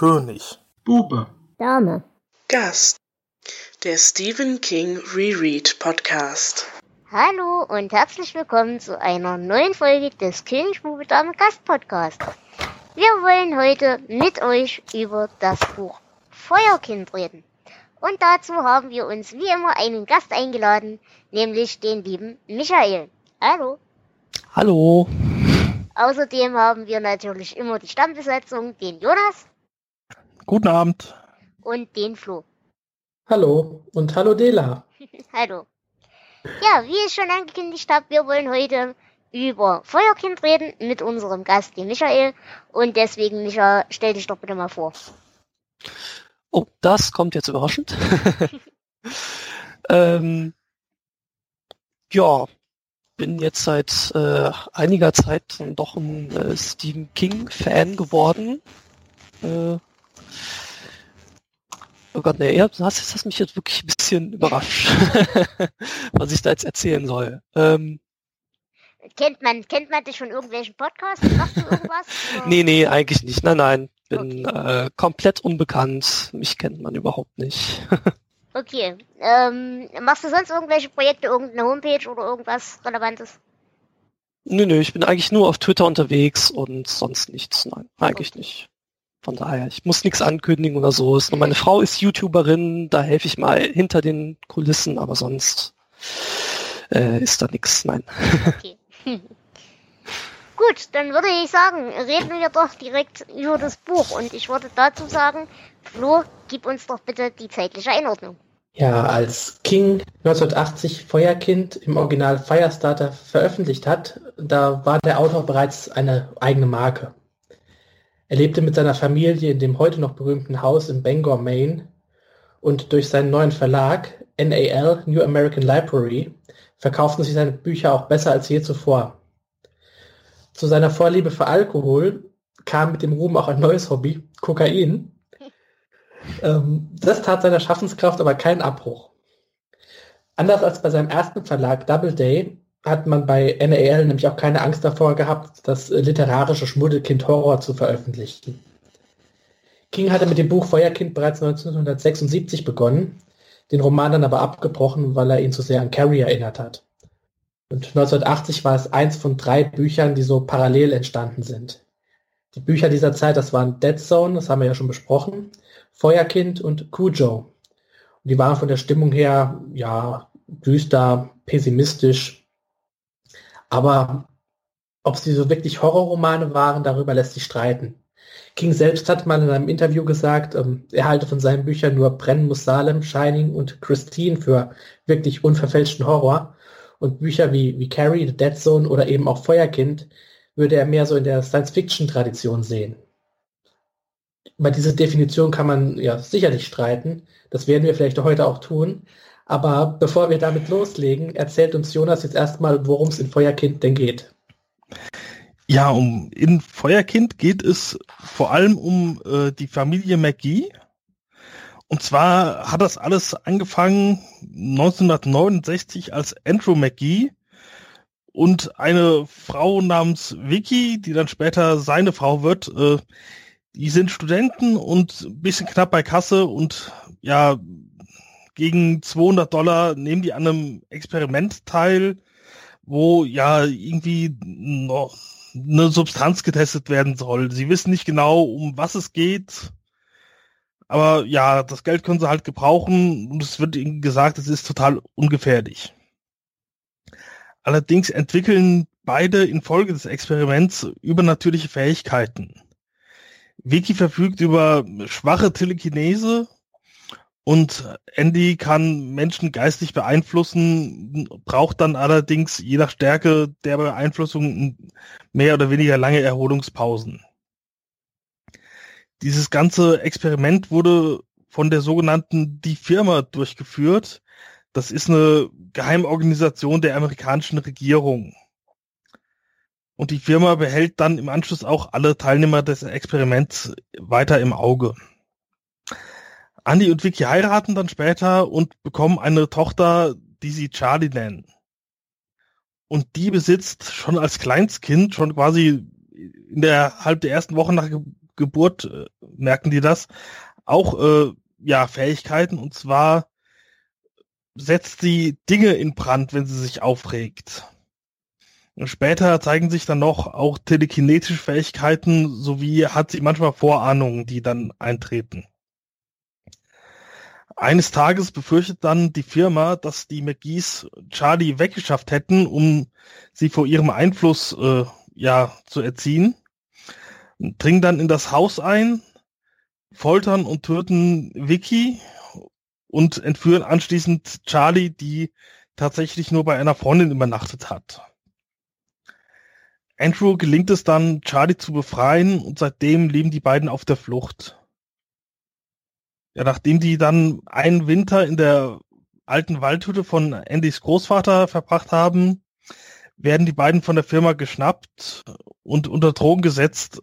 König. Bube. Dame. Gast. Der Stephen King Reread Podcast. Hallo und herzlich willkommen zu einer neuen Folge des König Bube Dame Gast Podcast. Wir wollen heute mit euch über das Buch Feuerkind reden. Und dazu haben wir uns wie immer einen Gast eingeladen, nämlich den lieben Michael. Hallo. Hallo. Außerdem haben wir natürlich immer die Stammbesetzung, den Jonas. Guten Abend. Und den Flo. Hallo und hallo Dela. hallo. Ja, wie ich schon angekündigt habe, wir wollen heute über Feuerkind reden mit unserem Gast, den Michael. Und deswegen, Micha, stell dich doch bitte mal vor. Oh, das kommt jetzt überraschend. ähm, ja, bin jetzt seit äh, einiger Zeit doch ein äh, Stephen King-Fan geworden. Äh, oh Gott, nee, das, hat mich jetzt wirklich ein bisschen überrascht, was ich da jetzt erzählen soll. Ähm, kennt man, kennt man dich von irgendwelchen Podcasts? Machst du irgendwas? nee, nee, eigentlich nicht. Nein, nein. Bin okay. äh, komplett unbekannt. Mich kennt man überhaupt nicht. okay. Ähm, machst du sonst irgendwelche Projekte, irgendeine Homepage oder irgendwas Relevantes? Nö, nö, ich bin eigentlich nur auf Twitter unterwegs und sonst nichts. Nein, eigentlich okay. nicht. Von daher, ich muss nichts ankündigen oder so. Ist nur meine Frau ist YouTuberin, da helfe ich mal hinter den Kulissen, aber sonst äh, ist da nichts. Nein. Okay. Gut, dann würde ich sagen, reden wir doch direkt über das Buch. Und ich würde dazu sagen, Flo, gib uns doch bitte die zeitliche Einordnung. Ja, als King 1980 Feuerkind im Original Firestarter veröffentlicht hat, da war der Autor bereits eine eigene Marke. Er lebte mit seiner Familie in dem heute noch berühmten Haus in Bangor, Maine und durch seinen neuen Verlag NAL, New American Library, verkauften sich seine Bücher auch besser als je zuvor. Zu seiner Vorliebe für Alkohol kam mit dem Ruhm auch ein neues Hobby, Kokain. Ähm, das tat seiner Schaffenskraft aber keinen Abbruch. Anders als bei seinem ersten Verlag Doubleday hat man bei NAL nämlich auch keine Angst davor gehabt, das literarische Schmuddelkind Horror zu veröffentlichen. King hatte mit dem Buch Feuerkind bereits 1976 begonnen, den Roman dann aber abgebrochen, weil er ihn zu sehr an Carrie erinnert hat. Und 1980 war es eins von drei Büchern, die so parallel entstanden sind. Die Bücher dieser Zeit, das waren Dead Zone, das haben wir ja schon besprochen, Feuerkind und Cujo. Und die waren von der Stimmung her, ja, düster, pessimistisch. Aber ob sie so wirklich Horrorromane waren, darüber lässt sich streiten. King selbst hat mal in einem Interview gesagt, ähm, er halte von seinen Büchern nur Brennen muss Salem, Shining und Christine für wirklich unverfälschten Horror. Und Bücher wie, wie Carrie, The Dead Zone oder eben auch Feuerkind würde er mehr so in der Science-Fiction-Tradition sehen. Über diese Definition kann man ja sicherlich streiten. Das werden wir vielleicht heute auch tun. Aber bevor wir damit loslegen, erzählt uns Jonas jetzt erstmal, worum es in Feuerkind denn geht. Ja, um in Feuerkind geht es vor allem um äh, die Familie McGee und zwar hat das alles angefangen 1969 als Andrew McGee und eine Frau namens Vicky, die dann später seine Frau wird. Äh, die sind Studenten und ein bisschen knapp bei Kasse und ja, gegen 200 Dollar nehmen die an einem Experiment teil, wo ja irgendwie noch eine Substanz getestet werden soll. Sie wissen nicht genau, um was es geht aber ja, das Geld können sie halt gebrauchen und es wird ihnen gesagt, es ist total ungefährlich. Allerdings entwickeln beide infolge des Experiments übernatürliche Fähigkeiten. Vicky verfügt über schwache Telekinese und Andy kann Menschen geistig beeinflussen, braucht dann allerdings je nach Stärke der Beeinflussung mehr oder weniger lange Erholungspausen. Dieses ganze Experiment wurde von der sogenannten Die Firma durchgeführt. Das ist eine Geheimorganisation der amerikanischen Regierung. Und die Firma behält dann im Anschluss auch alle Teilnehmer des Experiments weiter im Auge. Andy und Vicky heiraten dann später und bekommen eine Tochter, die sie Charlie nennen. Und die besitzt schon als Kleinstkind, schon quasi in der halb der ersten Woche nach Geburt äh, merken die das, auch äh, ja Fähigkeiten und zwar setzt sie Dinge in Brand, wenn sie sich aufregt. Später zeigen sich dann noch auch telekinetische Fähigkeiten, sowie hat sie manchmal Vorahnungen, die dann eintreten. Eines Tages befürchtet dann die Firma, dass die McGees Charlie weggeschafft hätten, um sie vor ihrem Einfluss äh, ja zu erziehen. Dringen dann in das Haus ein, foltern und töten Vicky und entführen anschließend Charlie, die tatsächlich nur bei einer Freundin übernachtet hat. Andrew gelingt es dann, Charlie zu befreien und seitdem leben die beiden auf der Flucht. Ja, nachdem die dann einen Winter in der alten Waldhütte von Andys Großvater verbracht haben, werden die beiden von der Firma geschnappt und unter Drogen gesetzt,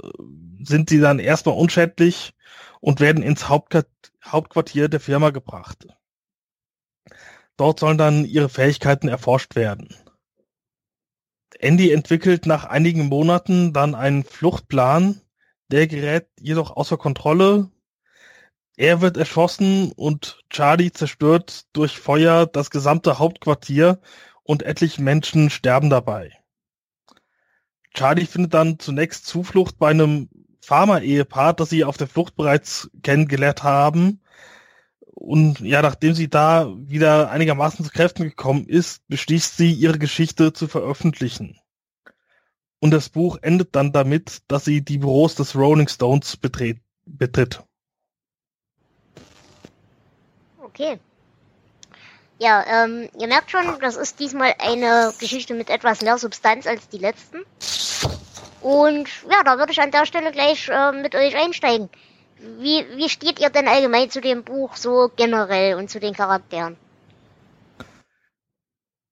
sind sie dann erstmal unschädlich und werden ins Hauptquartier der Firma gebracht. Dort sollen dann ihre Fähigkeiten erforscht werden. Andy entwickelt nach einigen Monaten dann einen Fluchtplan, der gerät jedoch außer Kontrolle. Er wird erschossen und Charlie zerstört durch Feuer das gesamte Hauptquartier und etliche Menschen sterben dabei. Charlie findet dann zunächst Zuflucht bei einem Pharma-Ehepaar, das sie auf der Flucht bereits kennengelernt haben. Und ja, nachdem sie da wieder einigermaßen zu Kräften gekommen ist, beschließt sie, ihre Geschichte zu veröffentlichen. Und das Buch endet dann damit, dass sie die Büros des Rolling Stones betritt. betritt. Okay. Ja, ähm, ihr merkt schon, das ist diesmal eine Geschichte mit etwas mehr Substanz als die letzten. Und ja, da würde ich an der Stelle gleich äh, mit euch einsteigen. Wie, wie steht ihr denn allgemein zu dem Buch so generell und zu den Charakteren?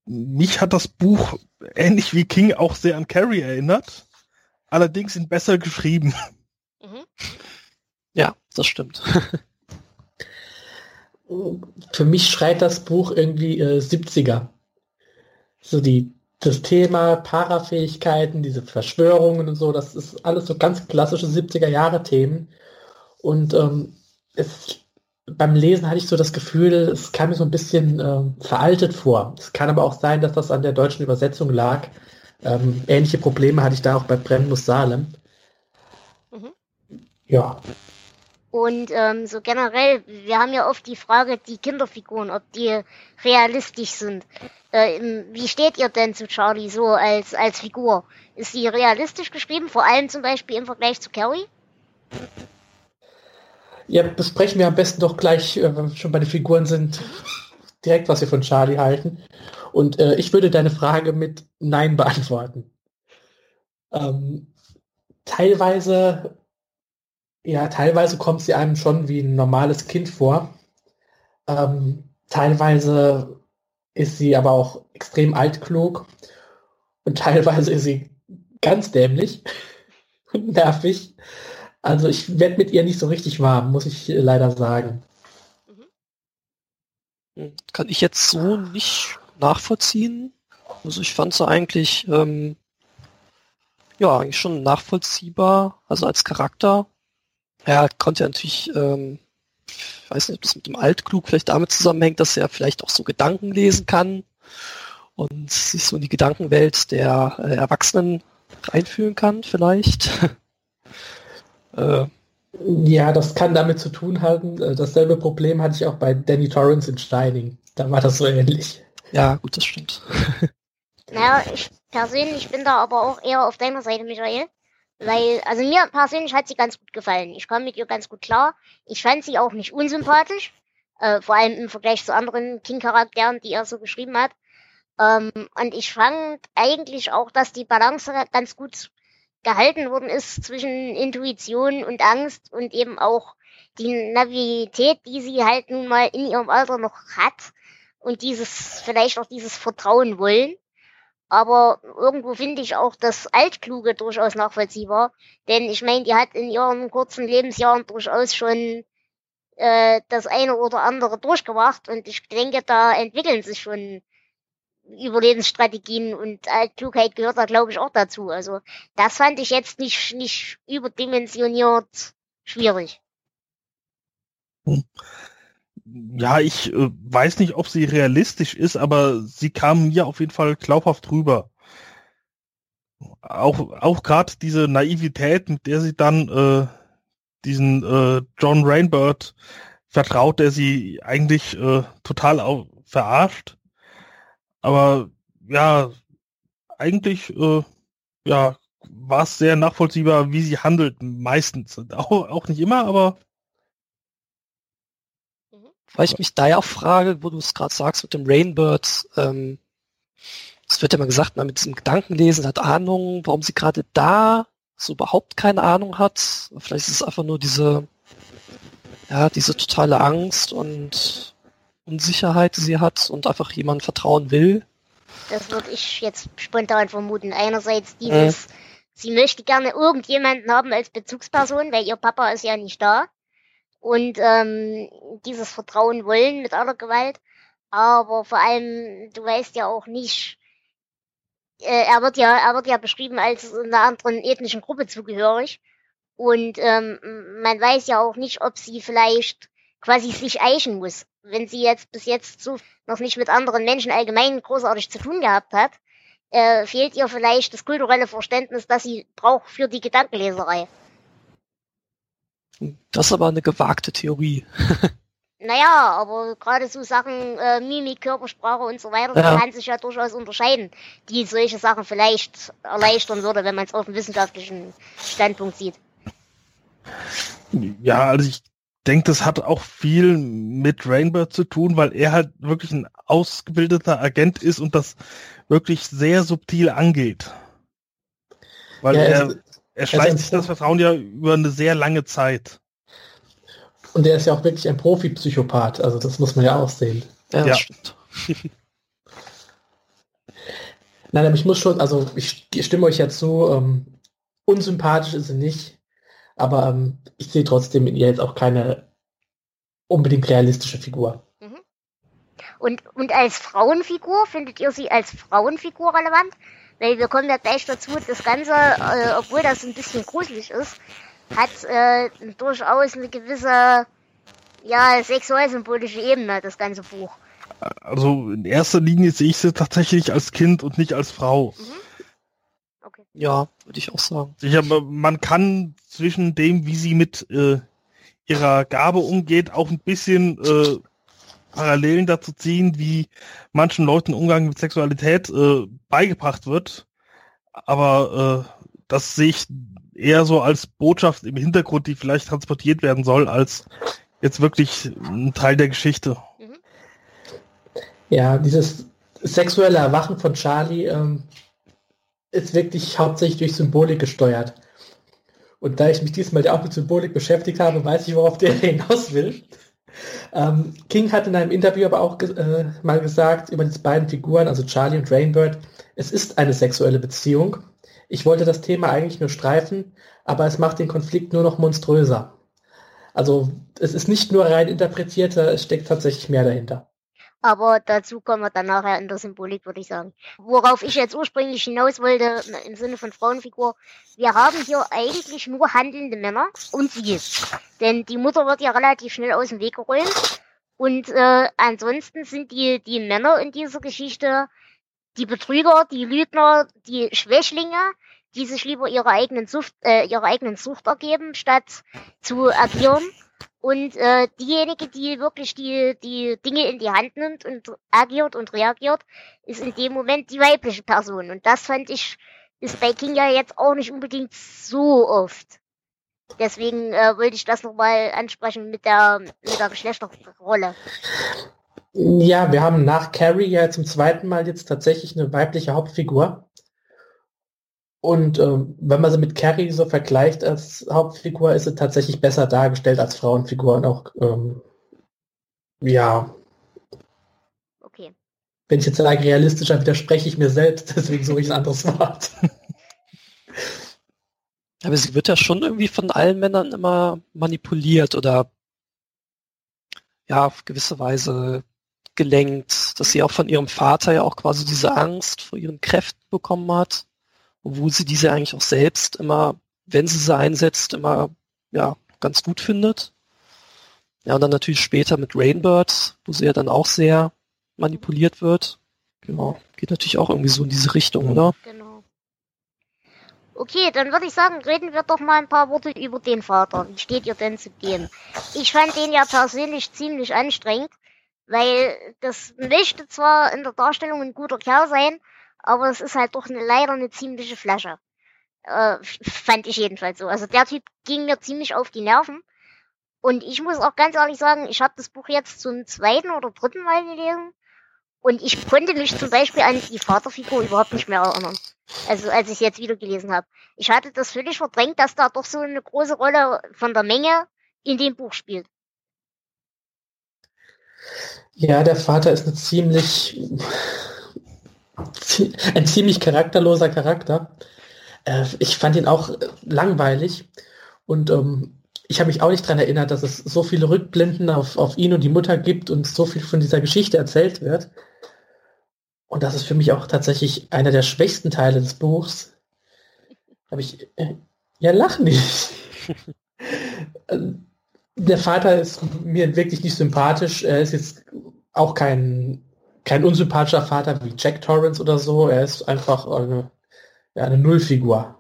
Mich hat das Buch ähnlich wie King auch sehr an Carrie erinnert, allerdings in besser geschrieben. Mhm. Ja, das stimmt. Für mich schreit das Buch irgendwie äh, 70er. So die das Thema Parafähigkeiten, diese Verschwörungen und so, das ist alles so ganz klassische 70er Jahre Themen. Und ähm, es, beim Lesen hatte ich so das Gefühl, es kam mir so ein bisschen äh, veraltet vor. Es kann aber auch sein, dass das an der deutschen Übersetzung lag. Ähm, ähnliche Probleme hatte ich da auch bei Brennmus Salem. Mhm. Ja. Und ähm, so generell, wir haben ja oft die Frage, die Kinderfiguren, ob die realistisch sind. Äh, wie steht ihr denn zu Charlie so als, als Figur? Ist sie realistisch geschrieben, vor allem zum Beispiel im Vergleich zu Carrie? Ja, besprechen wir am besten doch gleich, äh, wenn wir schon bei den Figuren sind, direkt, was wir von Charlie halten. Und äh, ich würde deine Frage mit Nein beantworten. Ähm, teilweise, ja, teilweise kommt sie einem schon wie ein normales Kind vor. Ähm, teilweise ist sie aber auch extrem altklug und teilweise ist sie ganz dämlich und nervig. Also ich werde mit ihr nicht so richtig warm, muss ich leider sagen. Mhm. Kann ich jetzt so nicht nachvollziehen. Also ich fand sie eigentlich ähm, ja eigentlich schon nachvollziehbar, also als Charakter. Ja, konnte ja natürlich ähm, ich weiß nicht, ob das mit dem Altklug vielleicht damit zusammenhängt, dass er vielleicht auch so Gedanken lesen kann und sich so in die Gedankenwelt der äh, Erwachsenen reinfühlen kann, vielleicht. äh, ja, das kann damit zu tun haben. Äh, dasselbe Problem hatte ich auch bei Danny Torrance in Steining. Da war das so ähnlich. Ja, gut, das stimmt. naja, ich persönlich bin da aber auch eher auf deiner Seite, Michael. Weil, also mir persönlich hat sie ganz gut gefallen. Ich kam mit ihr ganz gut klar. Ich fand sie auch nicht unsympathisch. Äh, vor allem im Vergleich zu anderen King-Charakteren, die er so geschrieben hat. Ähm, und ich fand eigentlich auch, dass die Balance ganz gut gehalten worden ist zwischen Intuition und Angst und eben auch die Navität, die sie halt nun mal in ihrem Alter noch hat und dieses, vielleicht auch dieses Vertrauen wollen. Aber irgendwo finde ich auch das Altkluge durchaus nachvollziehbar. Denn ich meine, die hat in ihren kurzen Lebensjahren durchaus schon äh, das eine oder andere durchgemacht. Und ich denke, da entwickeln sich schon Überlebensstrategien und Altklugheit gehört da, glaube ich, auch dazu. Also das fand ich jetzt nicht, nicht überdimensioniert schwierig. Ja, ich äh, weiß nicht, ob sie realistisch ist, aber sie kam mir auf jeden Fall glaubhaft rüber. Auch, auch gerade diese Naivität, mit der sie dann äh, diesen äh, John Rainbird vertraut, der sie eigentlich äh, total auf, verarscht. Aber ja, eigentlich äh, ja, war es sehr nachvollziehbar, wie sie handelt, meistens. Auch, auch nicht immer, aber weil ich mich da ja auch frage, wo du es gerade sagst mit dem Rainbird, ähm, es wird ja mal gesagt, man mit diesem Gedankenlesen hat Ahnung, warum sie gerade da so überhaupt keine Ahnung hat. Vielleicht ist es einfach nur diese, ja, diese totale Angst und Unsicherheit, die sie hat und einfach jemand vertrauen will. Das würde ich jetzt spontan vermuten. Einerseits dieses, mhm. sie möchte gerne irgendjemanden haben als Bezugsperson, weil ihr Papa ist ja nicht da und ähm, dieses Vertrauen wollen mit aller Gewalt. Aber vor allem, du weißt ja auch nicht, äh, er wird ja, er wird ja beschrieben als einer anderen ethnischen Gruppe zugehörig. Und ähm, man weiß ja auch nicht, ob sie vielleicht quasi sich eichen muss. Wenn sie jetzt bis jetzt so noch nicht mit anderen Menschen allgemein großartig zu tun gehabt hat, äh, fehlt ihr vielleicht das kulturelle Verständnis, das sie braucht für die Gedankenleserei. Das ist aber eine gewagte Theorie. naja, aber gerade so Sachen, äh, Mimik, Körpersprache und so weiter, ja. kann sich ja durchaus unterscheiden, die solche Sachen vielleicht erleichtern würde, wenn man es auf dem wissenschaftlichen Standpunkt sieht. Ja, also ich denke, das hat auch viel mit Rainbow zu tun, weil er halt wirklich ein ausgebildeter Agent ist und das wirklich sehr subtil angeht. Weil ja, er, er schleicht sich das Vertrauen ja über eine sehr lange Zeit. Und er ist ja auch wirklich ein Profi-Psychopath, also das muss man ja auch sehen. Ja, ja. stimmt. Nein, aber ich muss schon, also ich stimme euch ja zu, ähm, unsympathisch ist sie nicht, aber ähm, ich sehe trotzdem in ihr jetzt auch keine unbedingt realistische Figur. Mhm. Und, und als Frauenfigur, findet ihr sie als Frauenfigur relevant? Weil wir kommen ja gleich dazu, das Ganze, äh, obwohl das ein bisschen gruselig ist, hat äh, durchaus eine gewisse ja, sexualsymbolische Ebene, das ganze Buch. Also in erster Linie sehe ich sie tatsächlich als Kind und nicht als Frau. Mhm. Okay. Ja, würde ich auch sagen. Sicher, man kann zwischen dem, wie sie mit äh, ihrer Gabe umgeht, auch ein bisschen äh, Parallelen dazu ziehen, wie manchen Leuten Umgang mit Sexualität äh, beigebracht wird. Aber äh, das sehe ich eher so als Botschaft im Hintergrund, die vielleicht transportiert werden soll, als jetzt wirklich ein Teil der Geschichte. Ja, dieses sexuelle Erwachen von Charlie ähm, ist wirklich hauptsächlich durch Symbolik gesteuert. Und da ich mich diesmal auch mit Symbolik beschäftigt habe, weiß ich, worauf der hinaus will. Ähm, King hat in einem Interview aber auch äh, mal gesagt über diese beiden Figuren, also Charlie und Rainbird, es ist eine sexuelle Beziehung. Ich wollte das Thema eigentlich nur streifen, aber es macht den Konflikt nur noch monströser. Also es ist nicht nur rein interpretierter, es steckt tatsächlich mehr dahinter. Aber dazu kommen wir dann nachher in der Symbolik, würde ich sagen. Worauf ich jetzt ursprünglich hinaus wollte, im Sinne von Frauenfigur, wir haben hier eigentlich nur handelnde Männer und sie. Denn die Mutter wird ja relativ schnell aus dem Weg geräumt. Und äh, ansonsten sind die, die Männer in dieser Geschichte die Betrüger, die Lügner, die Schwächlinge, die sich lieber ihre eigenen Sucht, äh, ihre eigenen Sucht ergeben, statt zu agieren. Und äh, diejenige, die wirklich die, die Dinge in die Hand nimmt und agiert und reagiert, ist in dem Moment die weibliche Person. Und das fand ich, ist bei King ja jetzt auch nicht unbedingt so oft. Deswegen äh, wollte ich das nochmal ansprechen mit der, mit der Geschlechterrolle. Ja, wir haben nach Carrie ja zum zweiten Mal jetzt tatsächlich eine weibliche Hauptfigur. Und ähm, wenn man sie mit Carrie so vergleicht als Hauptfigur, ist sie tatsächlich besser dargestellt als Frauenfigur und auch, ähm, ja. Okay. Wenn ich jetzt sage realistischer, widerspreche ich mir selbst, deswegen suche ich ein anderes Wort. Aber sie wird ja schon irgendwie von allen Männern immer manipuliert oder ja, auf gewisse Weise gelenkt, dass sie auch von ihrem Vater ja auch quasi diese Angst vor ihren Kräften bekommen hat obwohl sie diese eigentlich auch selbst immer, wenn sie sie einsetzt, immer ja ganz gut findet. Ja, und dann natürlich später mit Rainbird, wo sie ja dann auch sehr manipuliert wird. Genau. Geht natürlich auch irgendwie so in diese Richtung, oder? Genau. Okay, dann würde ich sagen, reden wir doch mal ein paar Worte über den Vater. Wie steht ihr denn zu dem? Ich fand den ja persönlich ziemlich anstrengend, weil das möchte zwar in der Darstellung ein guter Kerl sein, aber es ist halt doch eine, leider eine ziemliche Flasche. Äh, fand ich jedenfalls so. Also der Typ ging mir ziemlich auf die Nerven. Und ich muss auch ganz ehrlich sagen, ich habe das Buch jetzt zum zweiten oder dritten Mal gelesen. Und ich konnte mich zum Beispiel an die Vaterfigur überhaupt nicht mehr erinnern. Also als ich jetzt wieder gelesen habe. Ich hatte das völlig verdrängt, dass da doch so eine große Rolle von der Menge in dem Buch spielt. Ja, der Vater ist eine ziemlich ein ziemlich charakterloser Charakter. Äh, ich fand ihn auch langweilig und ähm, ich habe mich auch nicht daran erinnert, dass es so viele Rückblenden auf, auf ihn und die Mutter gibt und so viel von dieser Geschichte erzählt wird. Und das ist für mich auch tatsächlich einer der schwächsten Teile des Buchs. Habe ich äh, ja lach nicht. der Vater ist mir wirklich nicht sympathisch. Er ist jetzt auch kein kein unsympathischer Vater wie Jack Torrance oder so. Er ist einfach eine, ja, eine Nullfigur.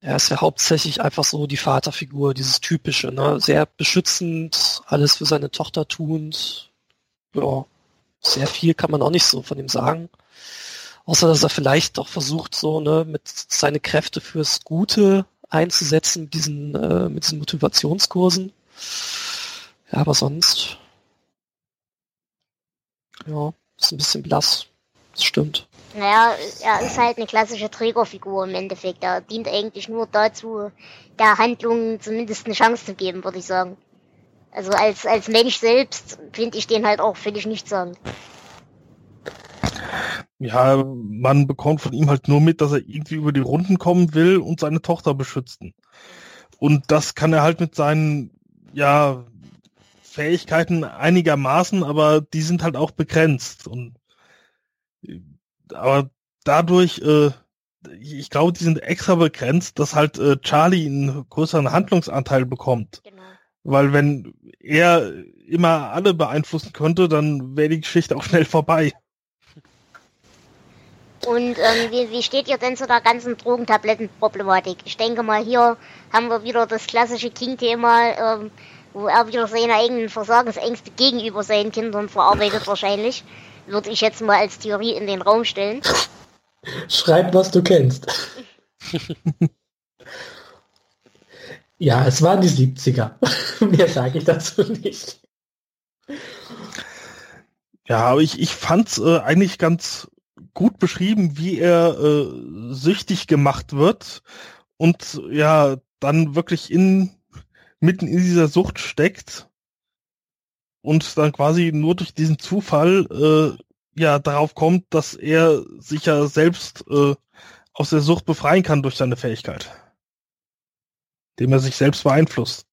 Er ist ja hauptsächlich einfach so die Vaterfigur, dieses typische, ne? Sehr beschützend, alles für seine Tochter tuend. Ja, sehr viel kann man auch nicht so von ihm sagen. Außer dass er vielleicht doch versucht, so, ne, mit seine Kräfte fürs Gute einzusetzen, mit diesen, äh, mit diesen Motivationskursen. Ja, aber sonst ja, ist ein bisschen blass. Das stimmt. Naja, er ist halt eine klassische Trägerfigur im Endeffekt. Er dient eigentlich nur dazu, der Handlung zumindest eine Chance zu geben, würde ich sagen. Also als, als Mensch selbst finde ich den halt auch völlig nicht sagen. Ja, man bekommt von ihm halt nur mit, dass er irgendwie über die Runden kommen will und seine Tochter beschützen. Und das kann er halt mit seinen, ja, Fähigkeiten einigermaßen, aber die sind halt auch begrenzt. Und aber dadurch, äh, ich glaube, die sind extra begrenzt, dass halt äh, Charlie einen größeren Handlungsanteil bekommt. Genau. Weil wenn er immer alle beeinflussen könnte, dann wäre die Geschichte auch schnell vorbei. Und ähm, wie, wie steht ihr denn zu der ganzen Drogentablettenproblematik? Ich denke mal, hier haben wir wieder das klassische King-Thema. Ähm, wo er wieder seine eigenen Versagensängste gegenüber seinen Kindern verarbeitet wahrscheinlich, würde ich jetzt mal als Theorie in den Raum stellen. Schreib, was du kennst. ja, es waren die 70er. Mehr sage ich dazu nicht. Ja, aber ich, ich fand es äh, eigentlich ganz gut beschrieben, wie er äh, süchtig gemacht wird und ja, dann wirklich in mitten in dieser Sucht steckt und dann quasi nur durch diesen Zufall äh, ja darauf kommt, dass er sich ja selbst äh, aus der Sucht befreien kann durch seine Fähigkeit, dem er sich selbst beeinflusst.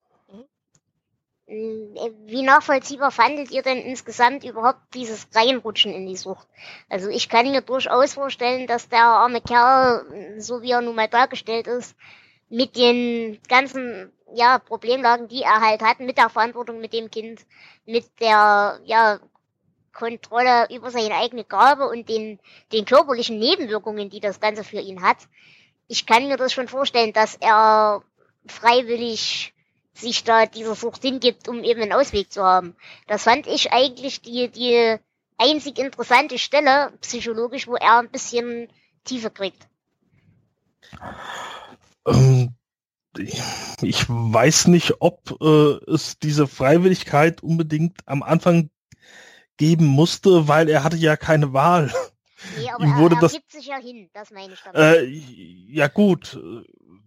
Mhm. Wie nachvollziehbar fandet ihr denn insgesamt überhaupt dieses Reinrutschen in die Sucht? Also ich kann mir durchaus vorstellen, dass der arme Kerl, so wie er nun mal dargestellt ist, mit den ganzen ja, Problemlagen, die er halt hat, mit der Verantwortung mit dem Kind, mit der ja, Kontrolle über seine eigene Gabe und den, den körperlichen Nebenwirkungen, die das Ganze für ihn hat. Ich kann mir das schon vorstellen, dass er freiwillig sich da dieser Sucht hingibt, um eben einen Ausweg zu haben. Das fand ich eigentlich die, die einzig interessante Stelle psychologisch, wo er ein bisschen Tiefe kriegt. Ähm, ich weiß nicht, ob äh, es diese Freiwilligkeit unbedingt am Anfang geben musste, weil er hatte ja keine Wahl. Nee, aber Ihm wurde er, er das, sich ja hin, das meine ich damit. Äh, ja gut,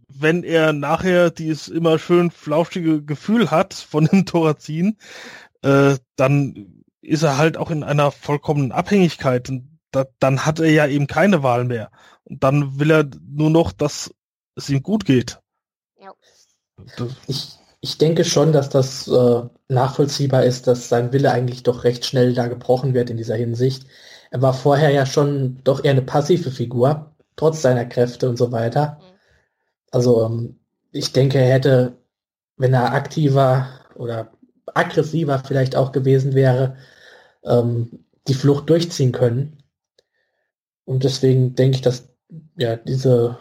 wenn er nachher dieses immer schön flauschige Gefühl hat von dem Thorazin, äh, dann ist er halt auch in einer vollkommenen Abhängigkeit und da, dann hat er ja eben keine Wahl mehr. Und dann will er nur noch, dass es ihm gut geht. Ich, ich denke schon, dass das äh, nachvollziehbar ist, dass sein Wille eigentlich doch recht schnell da gebrochen wird in dieser Hinsicht. Er war vorher ja schon doch eher eine passive Figur, trotz seiner Kräfte und so weiter. Mhm. Also ähm, ich denke, er hätte wenn er aktiver oder aggressiver vielleicht auch gewesen wäre, ähm, die Flucht durchziehen können. Und deswegen denke ich, dass ja diese,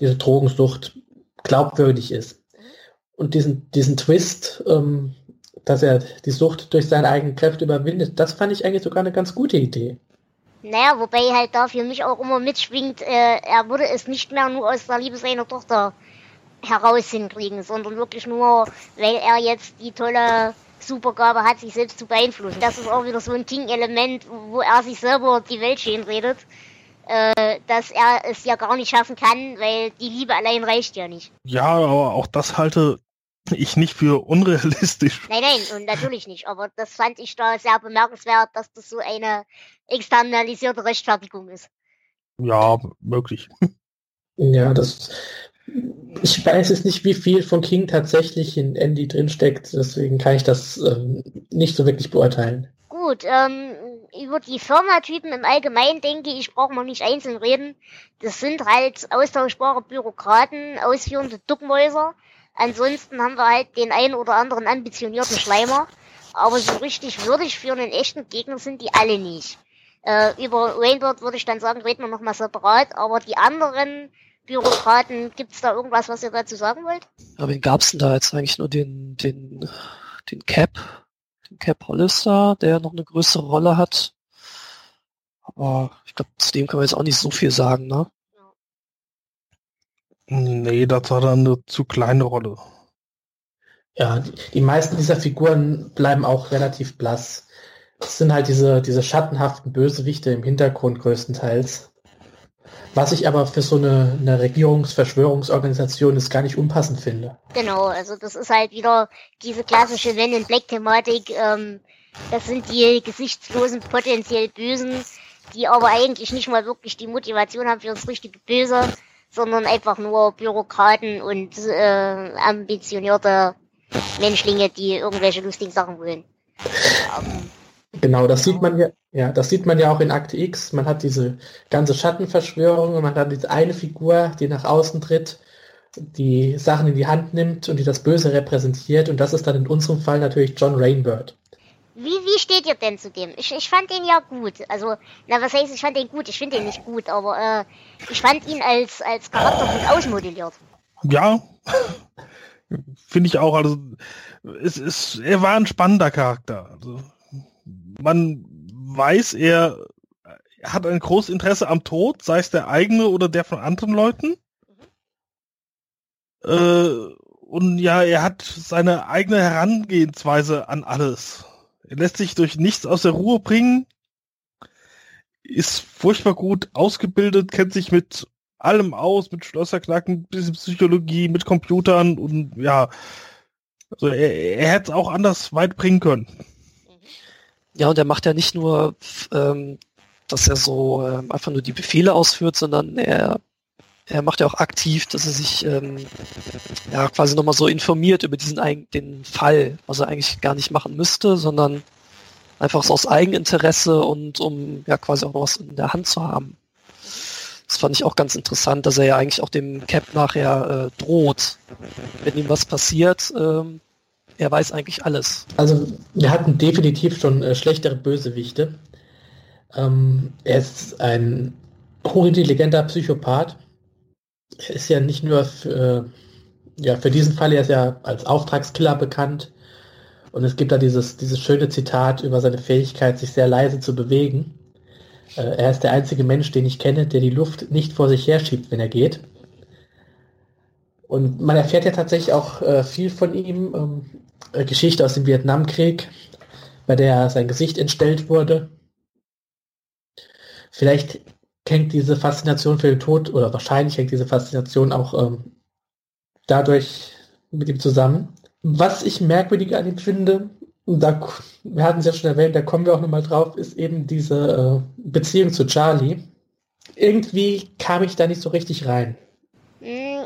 diese Drogensucht glaubwürdig ist. Und diesen, diesen Twist, ähm, dass er die Sucht durch seine eigenen Kräfte überwindet, das fand ich eigentlich sogar eine ganz gute Idee. Naja, wobei halt da für mich auch immer mitschwingt, äh, er würde es nicht mehr nur aus der Liebe seiner Tochter heraus hinkriegen, sondern wirklich nur, weil er jetzt die tolle Supergabe hat, sich selbst zu beeinflussen. Das ist auch wieder so ein King-Element, wo er sich selber die Welt schön redet, äh, dass er es ja gar nicht schaffen kann, weil die Liebe allein reicht ja nicht. Ja, aber auch das halte ich nicht für unrealistisch. Nein, nein, und natürlich nicht. Aber das fand ich da sehr bemerkenswert, dass das so eine externalisierte Rechtfertigung ist. Ja, möglich. Ja, das. Ich weiß jetzt nicht, wie viel von King tatsächlich in Andy drinsteckt, deswegen kann ich das ähm, nicht so wirklich beurteilen. Gut, ähm, über die Firmatypen im Allgemeinen denke ich, brauchen wir nicht einzeln reden. Das sind halt austauschbare Bürokraten, ausführende Duckmäuser. Ansonsten haben wir halt den einen oder anderen ambitionierten Schleimer. Aber so richtig würdig für einen echten Gegner sind die alle nicht. Äh, über Rainbird würde ich dann sagen, reden wir nochmal separat, aber die anderen Bürokraten, gibt's da irgendwas, was ihr dazu sagen wollt? Aber wen gab's denn da jetzt eigentlich nur den, den, den Cap, Cap Hollister, der noch eine größere Rolle hat? Aber ich glaube, zu dem kann man jetzt auch nicht so viel sagen, ne? Nee, das hat eine zu kleine Rolle. Ja, die, die meisten dieser Figuren bleiben auch relativ blass. Es sind halt diese, diese schattenhaften Bösewichte im Hintergrund größtenteils. Was ich aber für so eine, eine Regierungsverschwörungsorganisation ist gar nicht unpassend finde. Genau, also das ist halt wieder diese klassische Men in Black Thematik. Ähm, das sind die gesichtslosen, potenziell Bösen, die aber eigentlich nicht mal wirklich die Motivation haben für das richtige Böse, sondern einfach nur Bürokraten und äh, ambitionierte Menschlinge, die irgendwelche lustigen Sachen wollen. Ähm, Genau, das sieht man ja, ja, das sieht man ja auch in Akte X. Man hat diese ganze Schattenverschwörung und man hat diese eine Figur, die nach außen tritt, die Sachen in die Hand nimmt und die das Böse repräsentiert. Und das ist dann in unserem Fall natürlich John Rainbird. Wie, wie steht ihr denn zu dem? Ich, ich fand den ja gut. Also, na, was heißt, ich fand den gut? Ich finde den nicht gut, aber äh, ich fand ihn als, als Charakter gut ausmodelliert. Ja, finde ich auch. Also, es ist, er war ein spannender Charakter. Also, man weiß, er hat ein großes Interesse am Tod, sei es der eigene oder der von anderen Leuten. Mhm. Äh, und ja, er hat seine eigene Herangehensweise an alles. Er lässt sich durch nichts aus der Ruhe bringen, ist furchtbar gut ausgebildet, kennt sich mit allem aus, mit Schlösserknacken, bisschen Psychologie, mit Computern und ja, also er, er hätte es auch anders weit bringen können. Ja, und er macht ja nicht nur, ähm, dass er so ähm, einfach nur die Befehle ausführt, sondern er, er macht ja auch aktiv, dass er sich ähm, ja quasi nochmal so informiert über diesen den Fall, was er eigentlich gar nicht machen müsste, sondern einfach so aus Eigeninteresse und um ja quasi auch noch was in der Hand zu haben. Das fand ich auch ganz interessant, dass er ja eigentlich auch dem Cap nachher äh, droht. Wenn ihm was passiert, ähm, er weiß eigentlich alles. Also wir hatten definitiv schon äh, schlechtere Bösewichte. Ähm, er ist ein hochintelligenter Psychopath. Er ist ja nicht nur für, ja, für diesen Fall, er ist ja als Auftragskiller bekannt. Und es gibt da dieses, dieses schöne Zitat über seine Fähigkeit, sich sehr leise zu bewegen. Äh, er ist der einzige Mensch, den ich kenne, der die Luft nicht vor sich herschiebt, wenn er geht. Und man erfährt ja tatsächlich auch äh, viel von ihm. Ähm, äh, Geschichte aus dem Vietnamkrieg, bei der sein Gesicht entstellt wurde. Vielleicht hängt diese Faszination für den Tod, oder wahrscheinlich hängt diese Faszination auch ähm, dadurch mit ihm zusammen. Was ich merkwürdig an ihm finde, da, wir hatten es ja schon erwähnt, da kommen wir auch nochmal drauf, ist eben diese äh, Beziehung zu Charlie. Irgendwie kam ich da nicht so richtig rein. Hm,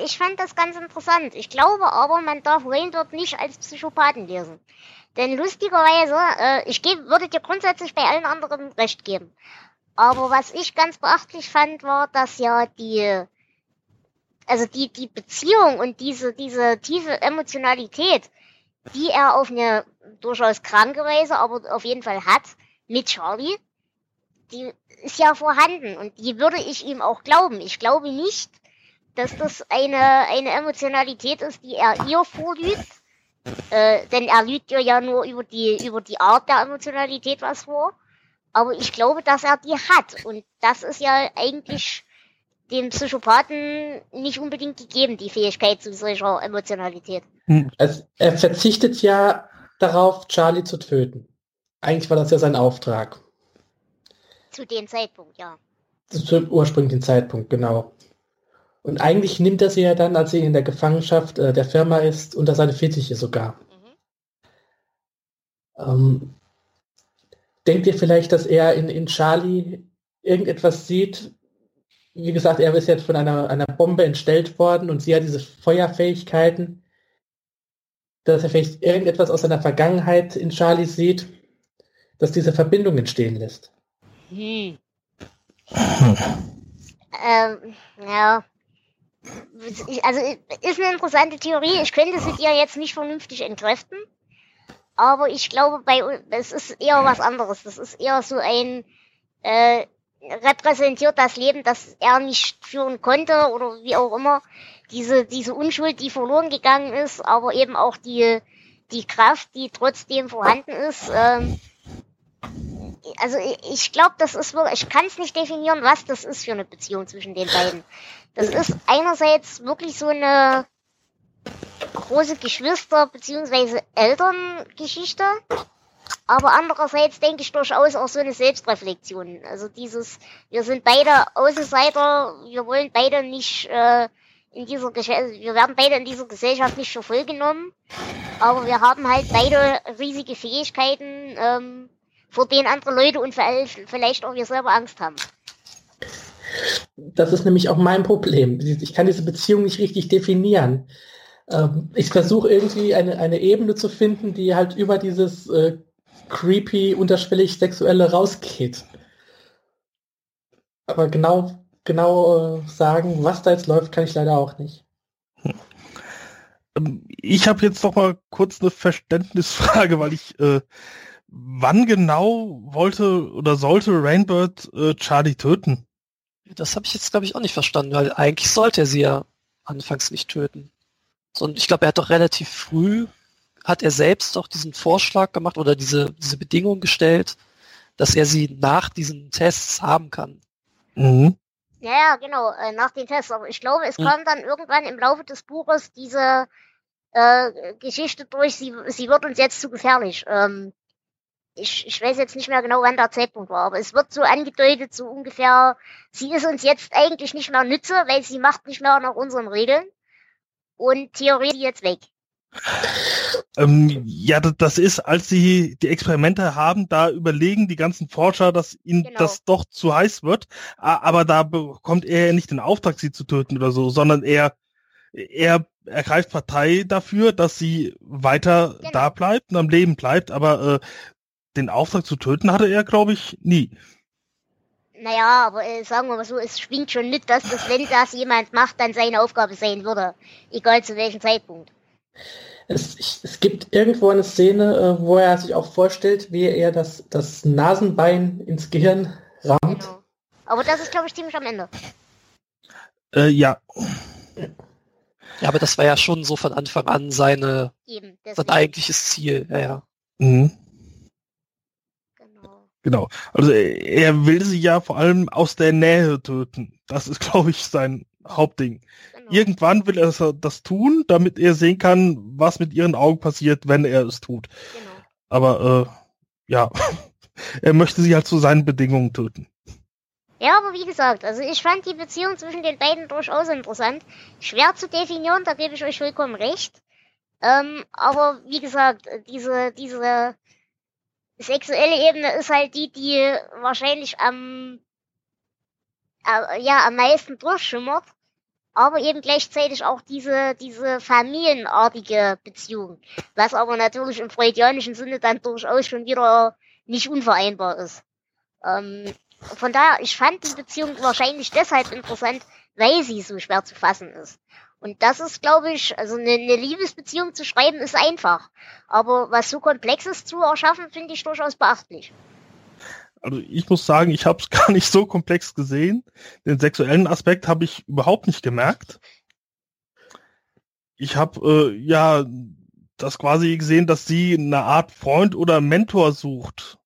ich fand das ganz interessant. Ich glaube aber, man darf Wayne dort nicht als Psychopathen lesen. Denn lustigerweise, äh, ich geb, würde dir grundsätzlich bei allen anderen recht geben. Aber was ich ganz beachtlich fand, war, dass ja die also die, die Beziehung und diese, diese tiefe Emotionalität, die er auf eine durchaus kranke Weise, aber auf jeden Fall hat mit Charlie, die ist ja vorhanden und die würde ich ihm auch glauben. Ich glaube nicht, dass das eine, eine Emotionalität ist, die er ihr vorlügt, äh, denn er lügt ihr ja nur über die, über die Art der Emotionalität was vor. Aber ich glaube, dass er die hat und das ist ja eigentlich dem Psychopathen nicht unbedingt gegeben, die Fähigkeit zu solcher Emotionalität. Also er verzichtet ja darauf, Charlie zu töten. Eigentlich war das ja sein Auftrag. Zu dem Zeitpunkt, ja. Zum ursprünglichen Zeitpunkt, genau. Und eigentlich nimmt er sie ja dann, als sie in der Gefangenschaft äh, der Firma ist, unter seine Fittiche sogar. Mhm. Ähm, denkt ihr vielleicht, dass er in, in Charlie irgendetwas sieht? Wie gesagt, er ist jetzt von einer, einer Bombe entstellt worden und sie hat diese Feuerfähigkeiten. Dass er vielleicht irgendetwas aus seiner Vergangenheit in Charlie sieht, dass diese Verbindung entstehen lässt. Hm. Ähm, ja. Also ist eine interessante Theorie. Ich könnte sie dir jetzt nicht vernünftig entkräften. Aber ich glaube, bei es ist eher was anderes. Das ist eher so ein äh, repräsentiert das Leben, das er nicht führen konnte oder wie auch immer. Diese, diese Unschuld, die verloren gegangen ist, aber eben auch die, die Kraft, die trotzdem vorhanden ist. Ähm, also ich glaube, das ist wirklich, ich kann es nicht definieren, was das ist für eine Beziehung zwischen den beiden. Das ist einerseits wirklich so eine große Geschwister- bzw. Elterngeschichte, aber andererseits denke ich durchaus auch so eine Selbstreflexion. Also dieses, wir sind beide Außenseiter, wir wollen beide nicht äh, in dieser Gesellschaft, wir werden beide in dieser Gesellschaft nicht für voll aber wir haben halt beide riesige Fähigkeiten, ähm, vor denen andere Leute und vielleicht auch wir selber Angst haben. Das ist nämlich auch mein Problem. Ich kann diese Beziehung nicht richtig definieren. Ähm, ich versuche irgendwie eine, eine Ebene zu finden, die halt über dieses äh, creepy, unterschwellig sexuelle rausgeht. Aber genau, genau äh, sagen, was da jetzt läuft, kann ich leider auch nicht. Ähm, ich habe jetzt noch mal kurz eine Verständnisfrage, weil ich äh, wann genau wollte oder sollte Rainbird äh, Charlie töten? Das habe ich jetzt, glaube ich, auch nicht verstanden, weil eigentlich sollte er sie ja anfangs nicht töten. Sondern ich glaube, er hat doch relativ früh, hat er selbst doch diesen Vorschlag gemacht oder diese, diese Bedingung gestellt, dass er sie nach diesen Tests haben kann. Mhm. Ja, ja, genau, äh, nach den Tests. Aber ich glaube, es Hm. kam dann irgendwann im Laufe des Buches diese äh, Geschichte durch, sie, sie wird uns jetzt zu gefährlich. Ähm, ich, ich weiß jetzt nicht mehr genau, wann der Zeitpunkt war, aber es wird so angedeutet, so ungefähr, sie ist uns jetzt eigentlich nicht mehr nütze, weil sie macht nicht mehr nach unseren Regeln. Und theoretisch jetzt weg. Ähm, ja, das, ist, als sie die Experimente haben, da überlegen die ganzen Forscher, dass ihnen Genau. das doch zu heiß wird. Aber da bekommt er ja nicht den Auftrag, sie zu töten oder so, sondern er, er ergreift Partei dafür, dass sie weiter Genau. da bleibt und am Leben bleibt. Aber äh, den Auftrag zu töten hatte er, glaube ich, nie. Naja, aber äh, sagen wir mal so, es schwingt schon mit, dass das, wenn das jemand macht, dann seine Aufgabe sein würde. Egal zu welchem Zeitpunkt. Es, ich, es gibt irgendwo eine Szene, äh, wo er sich auch vorstellt, wie er das, das Nasenbein ins Gehirn rammt. Genau. Aber das ist, glaube ich, ziemlich am Ende. Äh, ja, Ja, aber das war ja schon so von Anfang an seine, Eben. sein eigentliches Ziel. Ja, ja. mhm. Genau. Also er, er will sie ja vor allem aus der Nähe töten. Das ist, glaube ich, sein Hauptding. genau. Irgendwann will er das- das tun, damit er sehen kann, was mit ihren Augen passiert, wenn er es tut. Genau. Aber äh, ja, er möchte sie halt zu seinen Bedingungen töten. Ja, aber wie gesagt, also ich fand die Beziehung zwischen den beiden durchaus interessant. Schwer zu definieren, da gebe ich euch vollkommen recht. Ähm, aber wie gesagt, diese, diese sexuelle Ebene ist halt die, die wahrscheinlich am, äh, ja, am meisten durchschimmert. Aber eben gleichzeitig auch diese, diese familienartige Beziehung. Was aber natürlich im freudianischen Sinne dann durchaus schon wieder nicht unvereinbar ist. Ähm, von daher, ich fand die Beziehung wahrscheinlich deshalb interessant, weil sie so schwer zu fassen ist. Und das ist, glaube ich, also eine, eine Liebesbeziehung zu schreiben ist einfach. Aber was so Komplexes zu erschaffen, finde ich durchaus beachtlich. Also ich muss sagen, ich habe es gar nicht so komplex gesehen. Den sexuellen Aspekt habe ich überhaupt nicht gemerkt. Ich habe äh, ja das quasi gesehen, dass sie eine Art Freund oder Mentor sucht.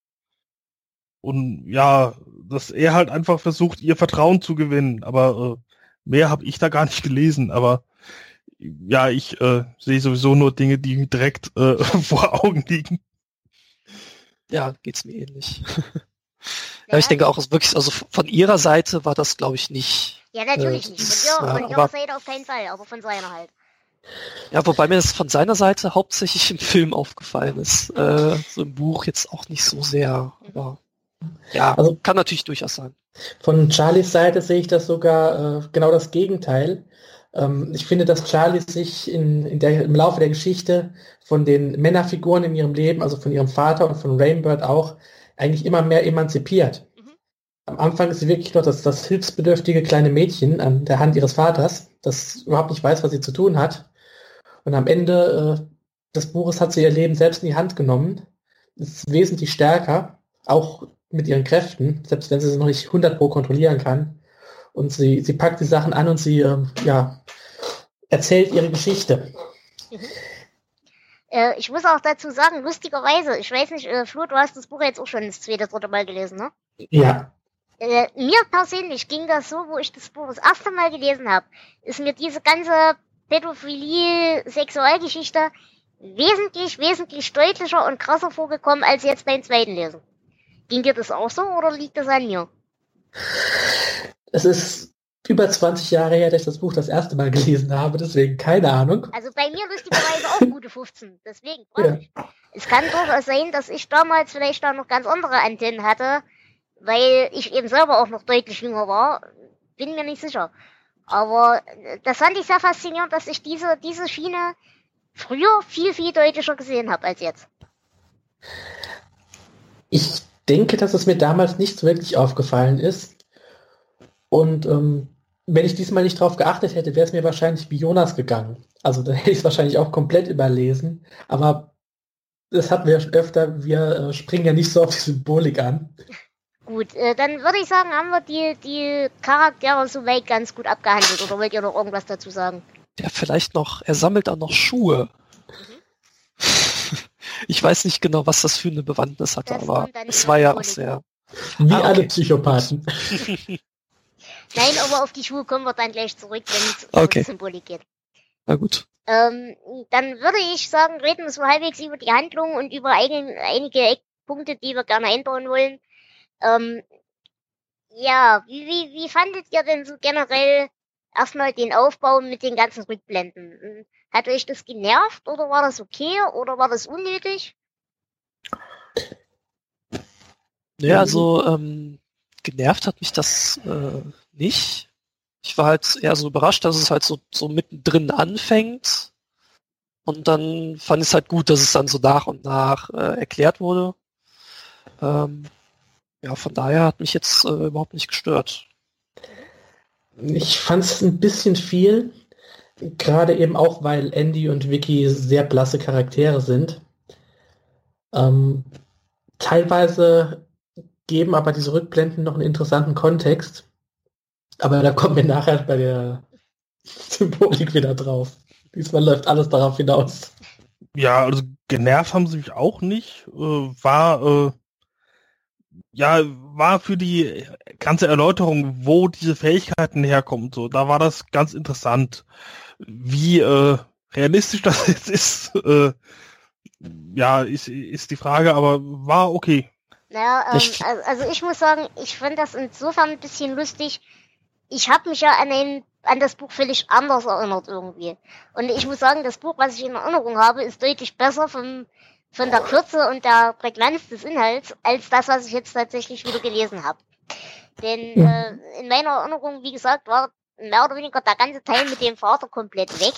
Und ja, dass er halt einfach versucht, ihr Vertrauen zu gewinnen. Aber äh, mehr habe ich da gar nicht gelesen. Aber ja, ich äh, sehe sowieso nur Dinge, die mir direkt äh, vor Augen liegen. Ja, geht's mir ähnlich. ja, ich denke auch, also wirklich, also von ihrer Seite war das, glaube ich, nicht. Ja, natürlich äh, nicht. Von, ihr, von ihrer Seite auf keinen Fall, aber von seiner halt. Ja, wobei mir das von seiner Seite hauptsächlich im Film aufgefallen ist. Äh, so im Buch jetzt auch nicht so sehr. Aber ja, also kann natürlich durchaus sein. Von Charlies Seite sehe ich das sogar äh, genau das Gegenteil. Ähm, ich finde, dass Charlie sich in, in der, im Laufe der Geschichte von den Männerfiguren in ihrem Leben, also von ihrem Vater und von Rainbird auch, eigentlich immer mehr emanzipiert. Mhm. Am Anfang ist sie wirklich noch das, das hilfsbedürftige kleine Mädchen an der Hand ihres Vaters, das überhaupt nicht weiß, was sie zu tun hat. Und am Ende äh, des Buches hat sie ihr Leben selbst in die Hand genommen, ist wesentlich stärker, auch mit ihren Kräften, selbst wenn sie es noch nicht 100 pro kontrollieren kann. Und sie, sie packt die Sachen an und sie äh, ja, erzählt ihre Geschichte. Mhm. Äh, ich muss auch dazu sagen, lustigerweise, ich weiß nicht, äh, Flo, du hast das Buch jetzt auch schon das zweite, dritte Mal gelesen, ne? Ja. Äh, mir persönlich ging das so, wo ich das Buch das erste Mal gelesen habe, ist mir diese ganze Pädophilie, Sexualgeschichte wesentlich, wesentlich deutlicher und krasser vorgekommen als jetzt beim zweiten Lesen. Ging dir das auch so oder liegt das an mir? Es ist über 20 Jahre her, dass ich das Buch das erste Mal gelesen habe, deswegen keine Ahnung. Also bei mir lustigerweise auch gute 15, deswegen ja. Es kann durchaus sein, dass ich damals vielleicht da noch ganz andere Antennen hatte, weil ich eben selber auch noch deutlich jünger war. Bin mir nicht sicher. Aber äh, das fand ich sehr faszinierend, dass ich diese, diese Schiene früher viel, viel deutlicher gesehen habe als jetzt. Ich denke, dass es mir damals nicht so wirklich aufgefallen ist. Und ähm, wenn ich diesmal nicht drauf geachtet hätte, wäre es mir wahrscheinlich wie Jonas gegangen. Also dann hätte ich es wahrscheinlich auch komplett überlesen. Aber das hatten wir schon öfter, wir äh, springen ja nicht so auf die Symbolik an. Gut, äh, dann würde ich sagen, haben wir die, die Charaktere soweit ganz gut abgehandelt. Oder wollt ihr noch irgendwas dazu sagen? Ja, vielleicht noch, er sammelt auch noch Schuhe. Ich weiß nicht genau, was das für eine Bewandtnis hatte, das aber es war ja auch sehr... Wie ah, okay. alle Psychopathen. Nein, aber auf die Schuhe kommen wir dann gleich zurück, wenn es um okay. Symbolik geht. Na gut. Ähm, dann würde ich sagen, reden wir so halbwegs über die Handlung und über ein, einige Eckpunkte, die wir gerne einbauen wollen. Ähm, ja, wie, wie, wie fandet ihr denn so generell erstmal den Aufbau mit den ganzen Rückblenden? Hat euch das genervt oder war das okay oder war das unnötig? Ja, also ähm, genervt hat mich das äh, nicht. Ich war halt eher so überrascht, dass es halt so, so mittendrin anfängt. Und dann fand ich es halt gut, dass es dann so nach und nach äh, erklärt wurde. Ähm, ja, von daher hat mich jetzt äh, überhaupt nicht gestört. Ich fand es ein bisschen viel, gerade eben auch, weil Andy und Vicky sehr blasse Charaktere sind. Ähm, teilweise geben aber diese Rückblenden noch einen interessanten Kontext. Aber da kommen wir nachher bei der Symbolik wieder drauf. Diesmal läuft alles darauf hinaus. Ja, also genervt haben sie mich auch nicht. Äh, war äh, ja, war für die ganze Erläuterung, wo diese Fähigkeiten herkommen, so, da war das ganz interessant. Wie äh, realistisch das jetzt ist, äh, ja, ist, ist die Frage, aber war okay. Naja, ähm, ich, also ich muss sagen, ich fand das insofern ein bisschen lustig. Ich habe mich ja an, den, an das Buch völlig anders erinnert irgendwie. Und ich muss sagen, das Buch, was ich in Erinnerung habe, ist deutlich besser vom, von der Kürze und der Prägnanz des Inhalts als das, was ich jetzt tatsächlich wieder gelesen habe. Denn äh, in meiner Erinnerung, wie gesagt, war mehr oder weniger der ganze Teil mit dem Vater komplett weg.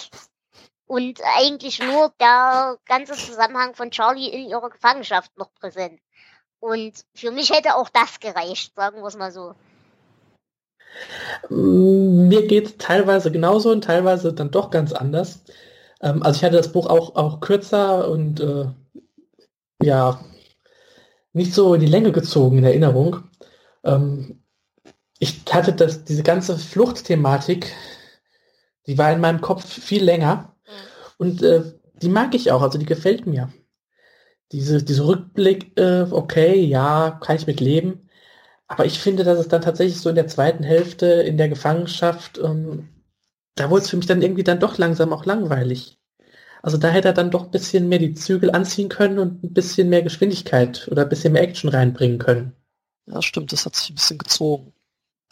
Und eigentlich nur der ganze Zusammenhang von Charlie in ihrer Gefangenschaft noch präsent. Und für mich hätte auch das gereicht, sagen wir es mal so. Mm, Mir geht teilweise genauso und teilweise dann doch ganz anders. Ähm, also ich hatte das Buch auch, auch kürzer und äh, ja, nicht so in die Länge gezogen in Erinnerung. Ähm, ich hatte das, diese ganze Fluchtthematik, die war in meinem Kopf viel länger und äh, die mag ich auch, also die gefällt mir. Diese, diese Rückblick, äh, okay, ja, kann ich mit leben. Aber ich finde, dass es dann tatsächlich so in der zweiten Hälfte in der Gefangenschaft, ähm, da wurde es für mich dann irgendwie dann doch langsam auch langweilig. Also da hätte er dann doch ein bisschen mehr die Zügel anziehen können und ein bisschen mehr Geschwindigkeit oder ein bisschen mehr Action reinbringen können. Ja, stimmt, das hat sich ein bisschen gezogen.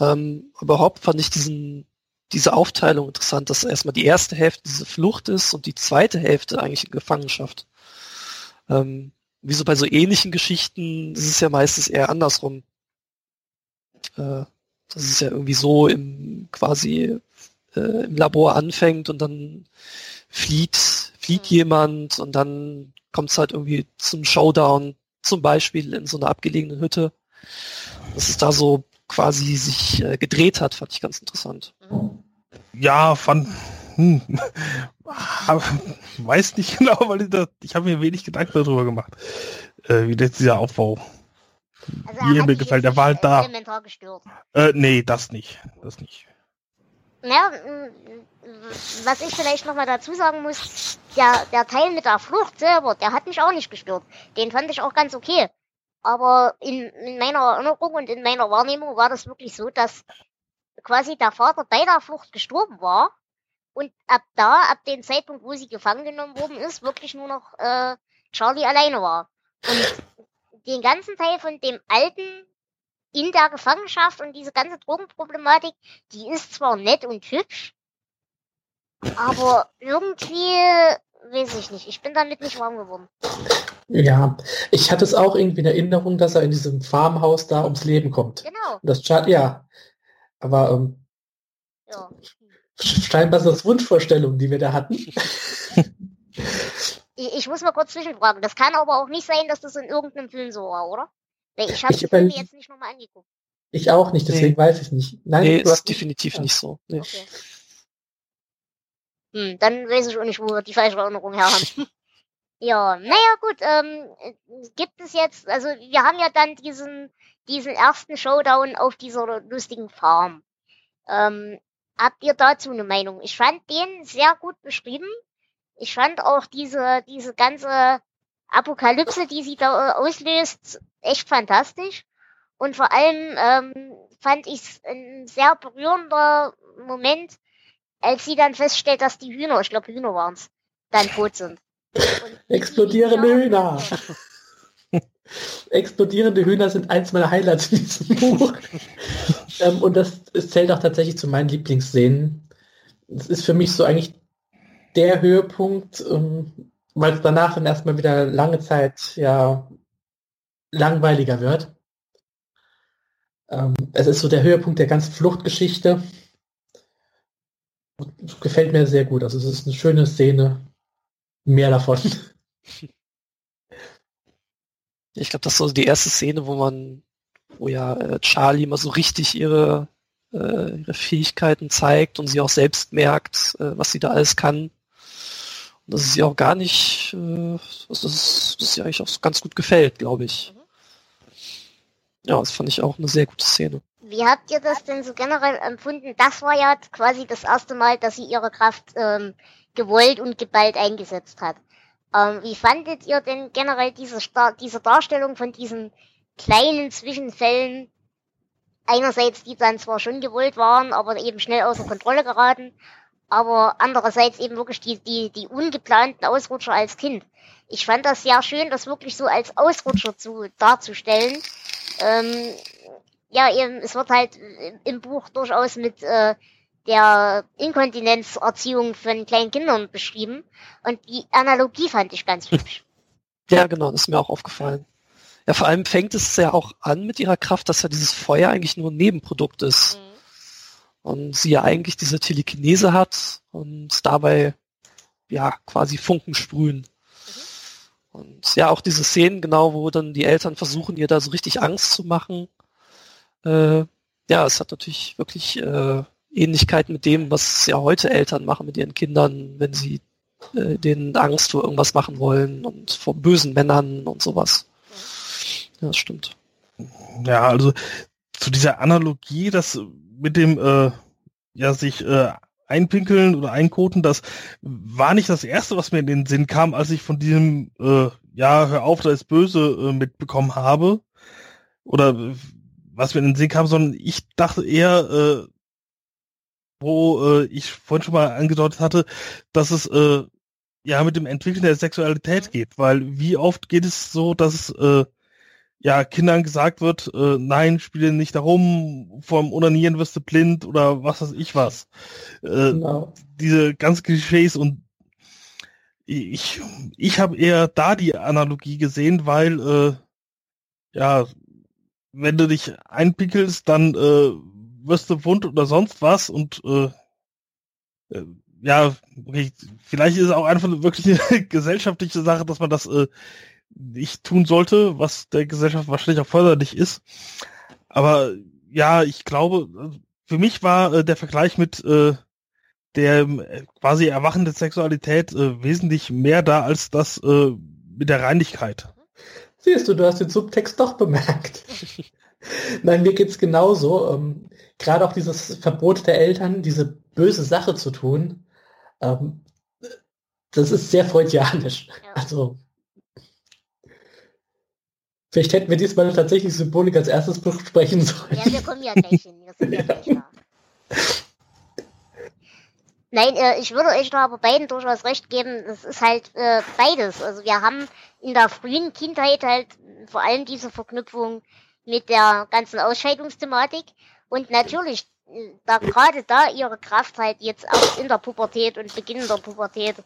Ähm, überhaupt fand ich diesen, diese Aufteilung interessant, dass erstmal die erste Hälfte diese Flucht ist und die zweite Hälfte eigentlich in Gefangenschaft. Ähm, wie so bei so ähnlichen Geschichten ist es ja meistens eher andersrum. Äh, dass es ja irgendwie so im quasi äh, im Labor anfängt und dann flieht, flieht Mhm. jemand und dann kommt es halt irgendwie zum Showdown, zum Beispiel in so einer abgelegenen Hütte. Dass es da so quasi sich äh, gedreht hat, fand ich ganz interessant. Ja, fand, hm, weiß nicht genau, weil ich, da, ich habe mir wenig Gedanken darüber gemacht, äh, wie das dieser Aufbau. Also mir gefällt, der war halt nicht da. Äh, nee, das nicht, das nicht. Ja, was ich vielleicht nochmal dazu sagen muss, der, der Teil mit der Flucht selber, der hat mich auch nicht gestört. Den fand ich auch ganz okay. Aber in, in meiner Erinnerung und in meiner Wahrnehmung war das wirklich so, dass quasi der Vater bei der Flucht gestorben war und ab da, ab dem Zeitpunkt, wo sie gefangen genommen worden ist, wirklich nur noch äh, Charlie alleine war. Und den ganzen Teil von dem Alten in der Gefangenschaft und diese ganze Drogenproblematik, die ist zwar nett und hübsch, aber irgendwie weiß ich nicht. Ich bin damit nicht warm geworden. Ja, ich hatte es auch irgendwie in Erinnerung, dass er in diesem Farmhaus da ums Leben kommt. Genau. Das Char ja. Aber ähm, Ja. scheinbar sind das Wunschvorstellungen, die wir da hatten. Ich, ich muss mal kurz zwischenfragen. Das kann aber auch nicht sein, dass das in irgendeinem Film so war, oder? Weil ich habe Ich die Filme jetzt nicht nochmal angeguckt. Ich auch nicht, deswegen weiß ich nicht. Nein, nee, ist definitiv nicht so. Nee. Okay. Hm, dann weiß ich auch nicht, wo wir die falsche Erinnerung her haben. ja, naja, gut, ähm, äh, gibt es jetzt, also wir haben ja dann diesen, diesen ersten Showdown auf dieser lustigen Farm. Ähm, habt ihr dazu eine Meinung? Ich fand den sehr gut beschrieben. Ich fand auch diese, diese ganze Apokalypse, die sie da äh, auslöst, echt fantastisch. Und vor allem ähm, fand ich es ein sehr berührender Moment, als sie dann feststellt, dass die Hühner, ich glaube Hühner waren's, dann tot sind. Explodierende die- Hühner. Explodierende Hühner sind eins meiner Highlights in diesem Buch. ähm, und das, es zählt auch tatsächlich zu meinen Lieblingsszenen. Es ist für mich so eigentlich der Höhepunkt, ähm, weil es danach dann erstmal wieder lange Zeit ja langweiliger wird. Ähm, es ist so der Höhepunkt der ganzen Fluchtgeschichte. Gefällt mir sehr gut. Also es ist eine schöne Szene. Mehr davon. Ich glaube, das ist so die erste Szene, wo man, wo ja äh, Charlie mal so richtig ihre, äh, ihre Fähigkeiten zeigt und sie auch selbst merkt, äh, was sie da alles kann. Und dass es ihr auch gar nicht, äh, dass, das, dass sie eigentlich auch ganz gut gefällt, glaube ich. Mhm. Ja, das fand ich auch eine sehr gute Szene. Wie habt ihr das denn so generell empfunden? Das war ja quasi das erste Mal, dass sie ihre Kraft ähm, gewollt und geballt eingesetzt hat. Ähm, wie fandet ihr denn generell diese, Star diese Darstellung von diesen kleinen Zwischenfällen? Einerseits, die dann zwar schon gewollt waren, aber eben schnell außer Kontrolle geraten, aber andererseits eben wirklich die, die, die ungeplanten Ausrutscher als Kind. Ich fand das sehr schön, das wirklich so als Ausrutscher zu darzustellen. Ähm, ja, eben, es wird halt im- Buch durchaus mit äh, der Inkontinenzerziehung von kleinen Kindern beschrieben. Und die Analogie fand ich ganz hübsch. Ja, genau, das ist mir auch aufgefallen. Ja, vor allem fängt es ja auch an mit ihrer Kraft, dass ja dieses Feuer eigentlich nur ein Nebenprodukt ist. Und sie ja eigentlich diese Telekinese hat und dabei ja quasi Funken sprühen. Und ja, auch diese Szenen, genau, wo dann die Eltern versuchen, ihr da so richtig Angst zu machen. Äh, ja, es hat natürlich wirklich äh, Ähnlichkeit mit dem, was ja heute Eltern machen mit ihren Kindern, wenn sie äh, denen Angst vor irgendwas machen wollen und vor bösen Männern und sowas. Ja, das stimmt. Ja, also zu dieser Analogie, das mit dem äh, ja sich äh, einpinkeln oder einkoten, das war nicht das erste, was mir in den Sinn kam, als ich von diesem äh, ja, hör auf, da ist böse äh, mitbekommen habe. Oder was mir in den Sinn kam, sondern ich dachte eher, äh, wo äh, ich vorhin schon mal angedeutet hatte, dass es äh, ja mit dem Entwickeln der Sexualität geht, weil wie oft geht es so, dass äh, ja Kindern gesagt wird, äh, nein, spiele nicht darum, vom Unanieren wirst du blind oder was weiß ich was. Äh, genau. Diese ganz Klischees und ich ich habe eher da die Analogie gesehen, weil äh, ja wenn du dich einpickelst, dann äh, wirst du wund oder sonst was und äh, äh, ja, okay, vielleicht ist es auch einfach wirklich eine gesellschaftliche Sache, dass man das äh, nicht tun sollte, was der Gesellschaft wahrscheinlich auch förderlich ist. Aber ja, ich glaube, für mich war äh, der Vergleich mit äh, der äh, quasi erwachende Sexualität äh, wesentlich mehr da als das äh, mit der Reinigkeit. Siehst du, du hast den Subtext doch bemerkt. Nein, mir geht's genauso. Ähm, Gerade auch dieses Verbot der Eltern, diese böse Sache zu tun, ähm, das ist sehr freudianisch. Ja. Also vielleicht hätten wir diesmal tatsächlich Symbolik als erstes besprechen sollen. Ja, wir kommen ja gleich hin. Wir sind ja gleich da. Nein, äh, ich würde euch da aber beiden durchaus recht geben. Es ist halt äh, beides. Also wir haben in der frühen Kindheit halt vor allem diese Verknüpfung mit der ganzen Ausscheidungsthematik. Und natürlich, da gerade da ihre Kraft halt jetzt auch in der Pubertät und Beginn der Pubertät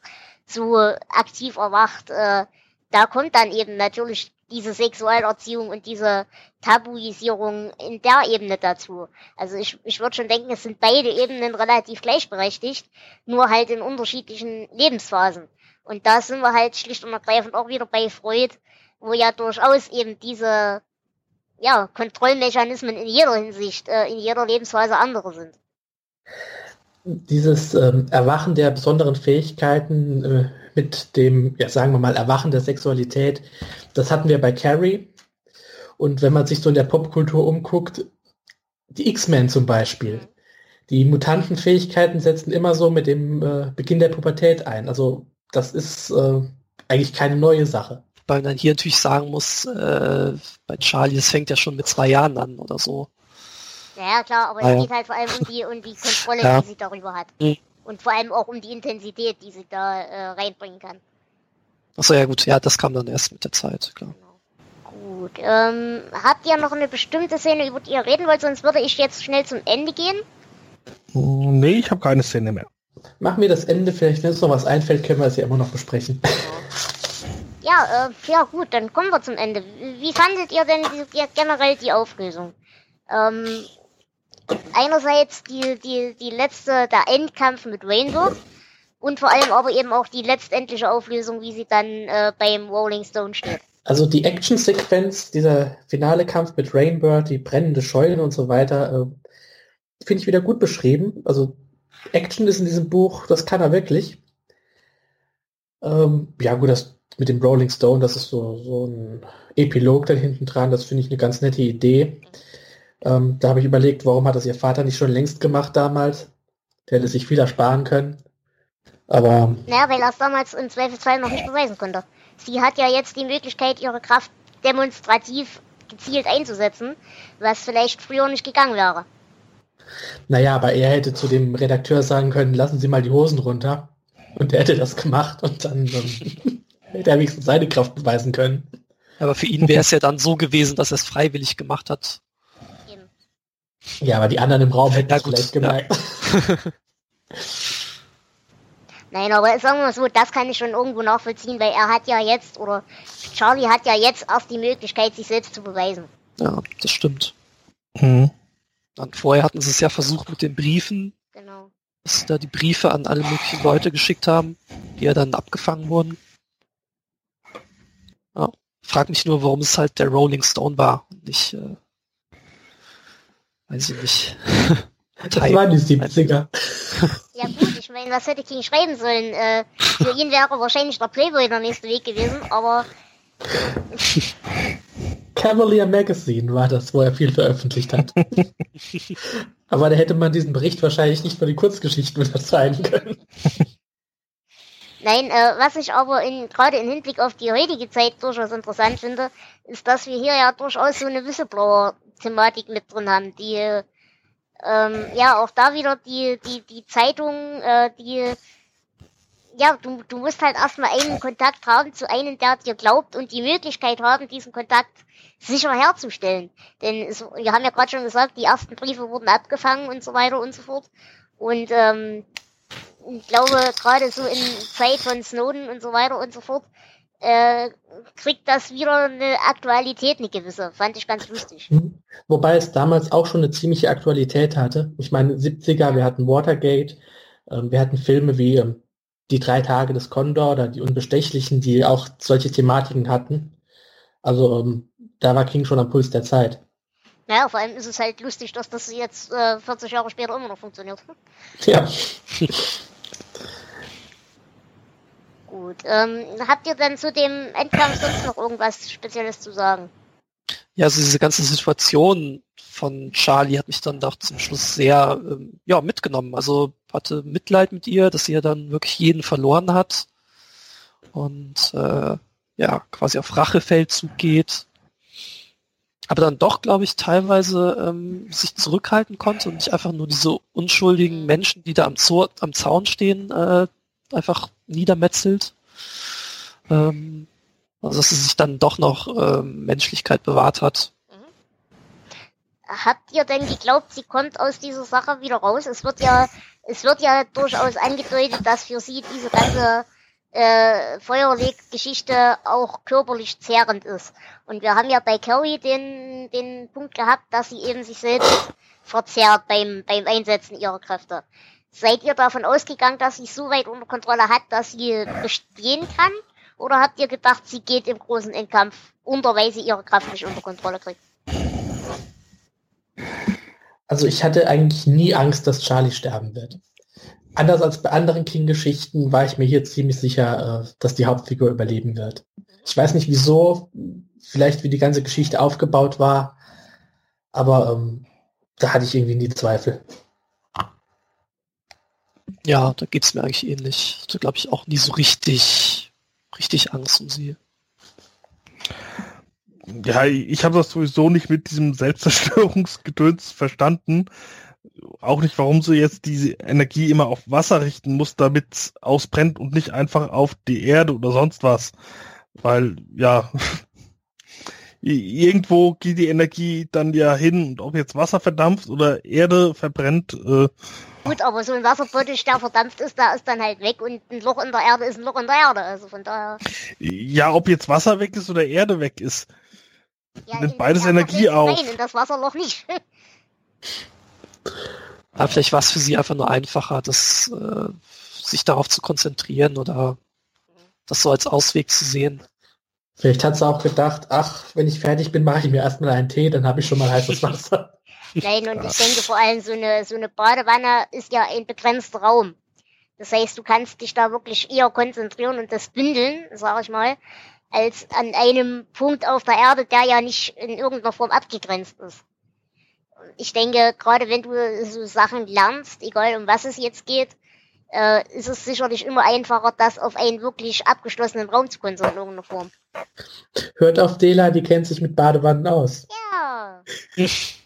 so aktiv erwacht, äh, da kommt dann eben natürlich diese Sexualerziehung und diese Tabuisierung in der Ebene dazu. Also ich, ich würde schon denken, es sind beide Ebenen relativ gleichberechtigt, nur halt in unterschiedlichen Lebensphasen. Und da sind wir halt schlicht und ergreifend auch wieder bei Freud, wo ja durchaus eben diese ja, Kontrollmechanismen in jeder Hinsicht, äh, in jeder Lebensweise andere sind. Dieses ähm, Erwachen der besonderen Fähigkeiten äh, mit dem, ja, sagen wir mal, Erwachen der Sexualität, das hatten wir bei Carrie. Und wenn man sich so in der Popkultur umguckt, die X-Men zum Beispiel, die Mutantenfähigkeiten setzen immer so mit dem äh, Beginn der Pubertät ein. Also das ist äh, eigentlich keine neue Sache weil man hier natürlich sagen muss, äh, bei Charlie, es fängt ja schon mit zwei Jahren an oder so. Ja, klar, aber ah, es geht halt vor allem um die, um die Kontrolle, ja. die sie darüber hat. Mhm. Und vor allem auch um die Intensität, die sie da äh, reinbringen kann. Achso, ja gut, ja, das kam dann erst mit der Zeit, klar. Genau. Gut, ähm, habt ihr noch eine bestimmte Szene, über die ihr reden wollt, sonst würde ich jetzt schnell zum Ende gehen? Nee, ich habe keine Szene mehr. Machen wir das Ende, vielleicht wenn uns noch was einfällt, können wir es ja immer noch besprechen. Genau. Ja, äh, ja gut, dann kommen wir zum Ende. Wie fandet ihr denn die, generell die Auflösung? Ähm, einerseits die, die, die letzte, der Endkampf mit Rainbow und vor allem aber eben auch die letztendliche Auflösung, wie sie dann äh, beim Rolling Stone steht. Also die Action-Sequenz, dieser finale Kampf mit Rainbird, die brennende Scheune und so weiter, äh, finde ich wieder gut beschrieben. Also Action ist in diesem Buch, das kann er wirklich. Ähm, ja gut, das mit dem Rolling Stone, das ist so, so ein Epilog da hinten dran, das finde ich eine ganz nette Idee. Ähm, da habe ich überlegt, warum hat das ihr Vater nicht schon längst gemacht damals? Der hätte sich viel ersparen können. Aber. Naja, weil er es damals im Zweifelsfall noch nicht beweisen konnte. Sie hat ja jetzt die Möglichkeit, ihre Kraft demonstrativ gezielt einzusetzen, was vielleicht früher nicht gegangen wäre. Naja, aber er hätte zu dem Redakteur sagen können, lassen Sie mal die Hosen runter. Und er hätte das gemacht und dann. Ähm, Hätte er wenigstens seine Kraft beweisen können. Aber für ihn wäre es ja dann so gewesen, dass er es freiwillig gemacht hat. Ja, aber die anderen im Raum hätten ja, es vielleicht gemerkt. Ja. Nein, aber sagen wir mal so, das kann ich schon irgendwo nachvollziehen, weil er hat ja jetzt, oder Charlie hat ja jetzt erst die Möglichkeit, sich selbst zu beweisen. Ja, das stimmt. Mhm. Dann vorher hatten sie es ja versucht mit den Briefen. Genau. Dass sie da die Briefe an alle möglichen Leute geschickt haben, die ja dann abgefangen wurden. Frag mich nur, warum es halt der Rolling Stone war und nicht äh, weiß ich nicht. Das waren die 70er. Ja gut, ich meine, was hätte King schreiben sollen? Äh, für ihn wäre wahrscheinlich der Playboy der nächste Weg gewesen, aber Cavalier Magazine war das, wo er viel veröffentlicht hat. Aber da hätte man diesen Bericht wahrscheinlich nicht für die Kurzgeschichten unterzeichnen können. Nein, äh, was ich aber in, gerade im Hinblick auf die heutige Zeit durchaus interessant finde, ist, dass wir hier ja durchaus so eine Whistleblower-Thematik mit drin haben, die ähm, ja auch da wieder die, die, die Zeitung, äh, die ja, du, du musst halt erstmal einen Kontakt haben zu einem, der dir glaubt und die Möglichkeit haben, diesen Kontakt sicher herzustellen. Denn es, wir haben ja gerade schon gesagt, die ersten Briefe wurden abgefangen und so weiter und so fort. Und ähm, ich glaube, gerade so in Zeit von Snowden und so weiter und so fort, äh, kriegt das wieder eine Aktualität, eine gewisse. Fand ich ganz lustig. Mhm. Wobei es damals auch schon eine ziemliche Aktualität hatte. Ich meine, 70er, wir hatten Watergate, ähm, wir hatten Filme wie ähm, Die drei Tage des Condor oder Die Unbestechlichen, die auch solche Thematiken hatten. Also ähm, da war King schon am Puls der Zeit. Ja, vor allem ist es halt lustig, dass das jetzt äh, 40 Jahre später immer noch funktioniert. Ja. Gut. Ähm, habt ihr denn zu dem Endkampf sonst noch irgendwas Spezielles zu sagen? Ja, also diese ganze Situation von Charlie hat mich dann doch zum Schluss sehr ähm, ja, mitgenommen. Also hatte Mitleid mit ihr, dass sie ja dann wirklich jeden verloren hat und äh, ja, quasi auf Rachefeldzug geht. Aber dann doch, glaube ich, teilweise ähm, sich zurückhalten konnte und nicht einfach nur diese unschuldigen Menschen, die da am, Zoo, am Zaun stehen, äh, einfach niedermetzelt. Ähm, also dass sie sich dann doch noch ähm, Menschlichkeit bewahrt hat. Habt ihr denn geglaubt, sie kommt aus dieser Sache wieder raus? Es wird ja, es wird ja durchaus angedeutet, dass für sie diese ganze äh, Feuerleg-Geschichte auch körperlich zehrend ist. Und wir haben ja bei Carrie den, den Punkt gehabt, dass sie eben sich selbst verzerrt beim, beim Einsetzen ihrer Kräfte. Seid ihr davon ausgegangen, dass sie so weit unter Kontrolle hat, dass sie bestehen kann? Oder habt ihr gedacht, sie geht im großen Endkampf unter, weil sie ihre Kraft nicht unter Kontrolle kriegt? Also ich hatte eigentlich nie Angst, dass Charlie sterben wird. Anders als bei anderen King-Geschichten war ich mir hier ziemlich sicher, äh, dass die Hauptfigur überleben wird. Ich weiß nicht wieso, vielleicht wie die ganze Geschichte aufgebaut war, aber ähm, da hatte ich irgendwie nie Zweifel. Ja, da geht's mir eigentlich ähnlich. Da glaube ich auch nie so richtig, richtig Angst um sie. Ja, ich habe das sowieso nicht mit diesem Selbstzerstörungsgedöns verstanden. Auch nicht, warum sie jetzt diese Energie immer auf Wasser richten muss, damit es ausbrennt und nicht einfach auf die Erde oder sonst was. Weil, ja, irgendwo geht die Energie dann ja hin und ob jetzt Wasser verdampft oder Erde verbrennt, äh, Gut, aber so ein Wasserbottich, der verdampft ist, der ist dann halt weg und ein Loch in der Erde ist ein Loch in der Erde. Also von daher. Ja, ob jetzt Wasser weg ist oder Erde weg ist. Ja, Nimmt beides Energie auf. Nein, in das Wasserloch nicht. Aber vielleicht war es für sie einfach nur einfacher, das, äh, sich darauf zu konzentrieren oder das so als Ausweg zu sehen. Vielleicht hat sie auch gedacht, ach, wenn ich fertig bin, mache ich mir erstmal einen Tee, dann habe ich schon mal heißes Wasser. Nein, und ich denke vor allem, so eine, so eine Badewanne ist ja ein begrenzter Raum. Das heißt, du kannst dich da wirklich eher konzentrieren und das bündeln, sag ich mal, als an einem Punkt auf der Erde, der ja nicht in irgendeiner Form abgegrenzt ist. Ich denke, gerade wenn du so Sachen lernst, egal um was es jetzt geht, äh, ist es sicherlich immer einfacher, das auf einen wirklich abgeschlossenen Raum zu konzentrieren in irgendeiner Form. Hört auf Dela, die kennt sich mit Badewannen aus. Ja.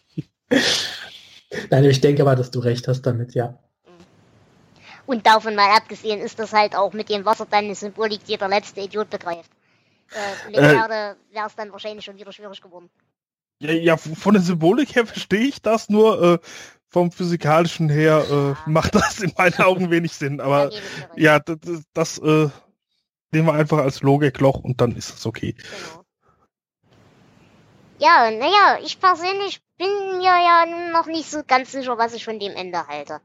Nein, ich denke aber, dass du recht hast damit, ja. Und davon mal abgesehen ist das halt auch mit dem Wasser dann eine Symbolik, die der letzte Idiot begreift. Äh, mit Äh. Erde wäre es dann wahrscheinlich schon wieder schwierig geworden. Ja, ja, von der Symbolik her verstehe ich das, nur äh, vom physikalischen her äh, macht das in meinen Augen wenig Sinn. Aber ja, das, das, das äh, nehmen wir einfach als Logikloch und dann ist es okay. Genau. Ja, naja, ich persönlich bin mir ja noch nicht so ganz sicher, was ich von dem Ende halte.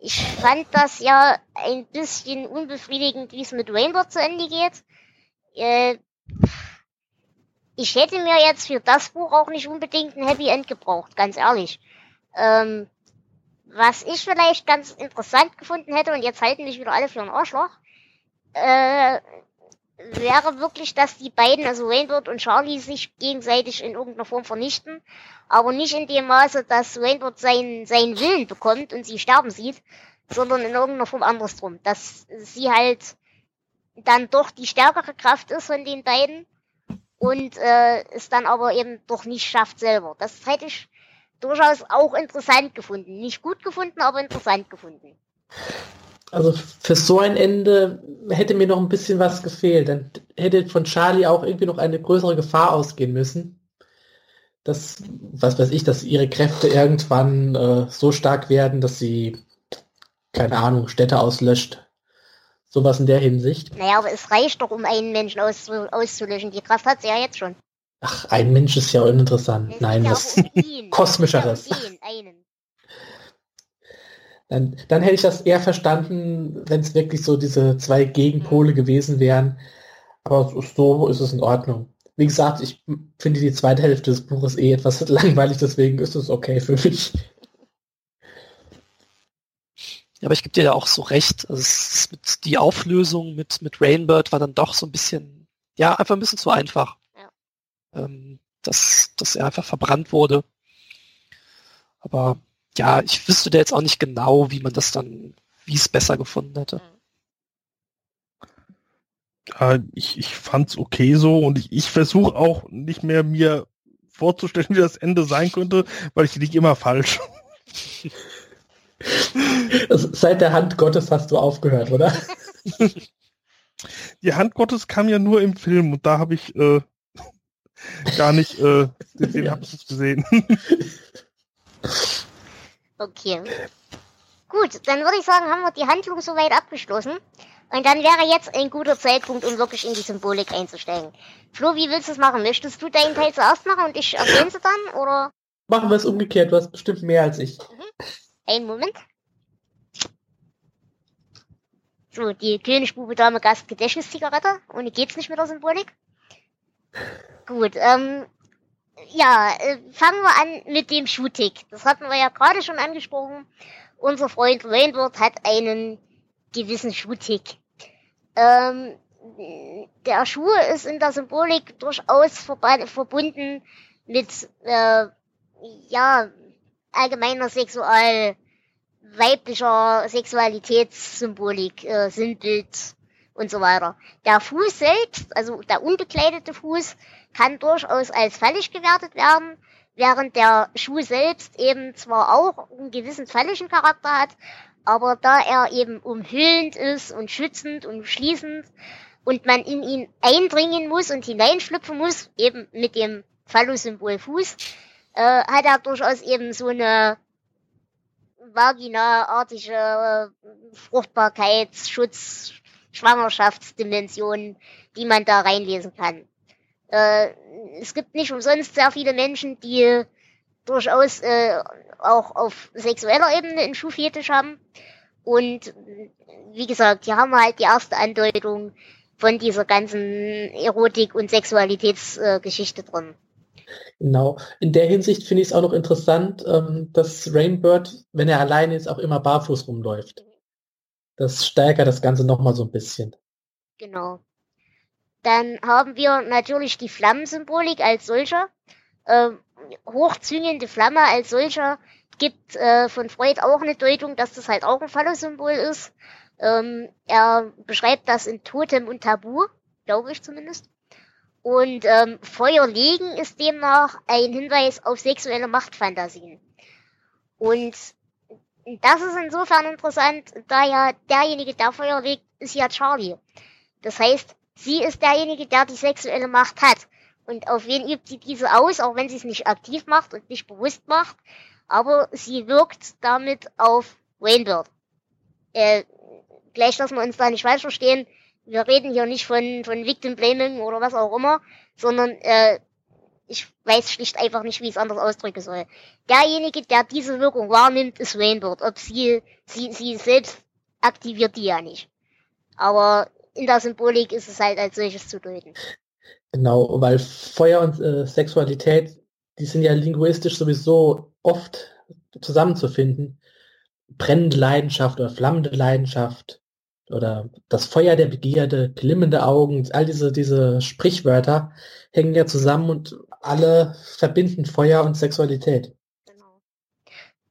Ich fand das ja ein bisschen unbefriedigend, wie es mit Rainbow zu Ende geht. Äh, ich hätte mir jetzt für das Buch auch nicht unbedingt ein Happy End gebraucht, ganz ehrlich. Ähm, was ich vielleicht ganz interessant gefunden hätte, und jetzt halten mich wieder alle für ein Arschloch, äh, wäre wirklich, dass die beiden, also Rainbird und Charlie, sich gegenseitig in irgendeiner Form vernichten, aber nicht in dem Maße, dass Rainbird seinen, seinen Willen bekommt und sie sterben sieht, sondern in irgendeiner Form andersrum, dass sie halt dann doch die stärkere Kraft ist von den beiden und äh, es dann aber eben doch nicht schafft selber. Das hätte ich durchaus auch interessant gefunden. Nicht gut gefunden, aber interessant gefunden. Also für so ein Ende hätte mir noch ein bisschen was gefehlt. Dann hätte von Charlie auch irgendwie noch eine größere Gefahr ausgehen müssen. Dass, was weiß ich, dass ihre Kräfte irgendwann äh, so stark werden, dass sie, keine Ahnung, Städte auslöscht. Sowas in der Hinsicht. Naja, aber es reicht doch, um einen Menschen aus, auszulöschen. Die Kraft hat sie ja jetzt schon. Ach, ein Mensch ist ja uninteressant. Es Nein, ja was um ihn. Kosmischeres. Ja um. Dann, dann hätte ich das eher verstanden, wenn es wirklich so diese zwei Gegenpole gewesen wären. Aber so- so ist es in Ordnung. Wie gesagt, ich finde die zweite Hälfte des Buches eh etwas langweilig, deswegen ist es okay für mich. Ja, aber ich gebe dir ja auch so recht. Also mit, die Auflösung mit, mit Rainbird war dann doch so ein bisschen, ja, einfach ein bisschen zu einfach. Ja. Ähm, dass, dass er einfach verbrannt wurde. Aber ja, ich wüsste da jetzt auch nicht genau, wie man das dann, wie es besser gefunden hätte. Ja, ich, ich fand's okay so und ich, ich versuche auch nicht mehr mir vorzustellen, wie das Ende sein könnte, weil ich liege immer falsch. Seit der Hand Gottes hast du aufgehört, oder? Die Hand Gottes kam ja nur im Film und da habe ich äh, gar nicht, äh, den, den habe ich nicht gesehen. Okay. Gut, dann würde ich sagen, haben wir die Handlung soweit abgeschlossen. Und dann wäre jetzt ein guter Zeitpunkt, um wirklich in die Symbolik einzusteigen. Flo, wie willst du es machen? Möchtest du deinen Teil zuerst machen und ich erwähne sie dann? Oder Machen wir es umgekehrt, du hast bestimmt mehr als ich. einen Moment? So, die König, Bube, Dame, Gast, Gedächtniszigarette. Ohne geht's nicht mit der Symbolik. Gut, ähm, ja, äh, fangen wir an mit dem Schuhtick. Das hatten wir ja gerade schon angesprochen. Unser Freund Rainbird hat einen gewissen Schuhtick. Ähm, der Schuh ist in der Symbolik durchaus verbunden mit, äh, ja, allgemeiner Sexual, weiblicher Sexualitätssymbolik, äh, Sinnbild und so weiter. Der Fuß selbst, also der unbekleidete Fuß, kann durchaus als fallig gewertet werden, während der Schuh selbst eben zwar auch einen gewissen falligen Charakter hat, aber da er eben umhüllend ist und schützend und schließend und man in ihn eindringen muss und hineinschlüpfen muss, eben mit dem Phallus-Symbol Fuß, äh, hat er durchaus eben so eine vagina-artige äh, Fruchtbarkeitsschutz, Schwangerschaftsdimension, die man da reinlesen kann. Äh, es gibt nicht umsonst sehr viele Menschen, die durchaus äh, auch auf sexueller Ebene einen Schuhfetisch haben. Und wie gesagt, hier haben wir halt die erste Andeutung von dieser ganzen Erotik- und Sexualitätsgeschichte äh, drin. Genau. In der Hinsicht finde ich es auch noch interessant, ähm, dass Rainbird, wenn er alleine ist, auch immer barfuß rumläuft. Das steigert das Ganze nochmal so ein bisschen. Genau. Dann haben wir natürlich die Flammensymbolik als solcher. Ähm, hochzwingende Flamme als solcher gibt äh, von Freud auch eine Deutung, dass das halt auch ein Phallus-Symbol ist. Ähm, er beschreibt das in Totem und Tabu, glaube ich zumindest. Und ähm, Feuer legen ist demnach ein Hinweis auf sexuelle Machtfantasien. Und das ist insofern interessant, da ja derjenige, der Feuer legt, ist ja Charlie. Das heißt, sie ist derjenige, der die sexuelle Macht hat. Und auf wen übt sie diese aus, auch wenn sie es nicht aktiv macht und nicht bewusst macht. Aber sie wirkt damit auf Rainbird. Äh, gleich, dass wir uns da nicht falsch verstehen. Wir reden hier nicht von, von Victim Blaming oder was auch immer, sondern äh, ich weiß schlicht einfach nicht, wie ich es anders ausdrücken soll. Derjenige, der diese Wirkung wahrnimmt, ist Rainbird. Ob sie, sie, sie selbst aktiviert die ja nicht. Aber in der Symbolik ist es halt als solches zu deuten. Genau, weil Feuer und äh, Sexualität, die sind ja linguistisch sowieso oft zusammenzufinden. Brennende Leidenschaft oder flammende Leidenschaft oder das Feuer der Begierde, glimmende Augen, all diese, diese Sprichwörter hängen ja zusammen und alle verbinden Feuer und Sexualität. Genau.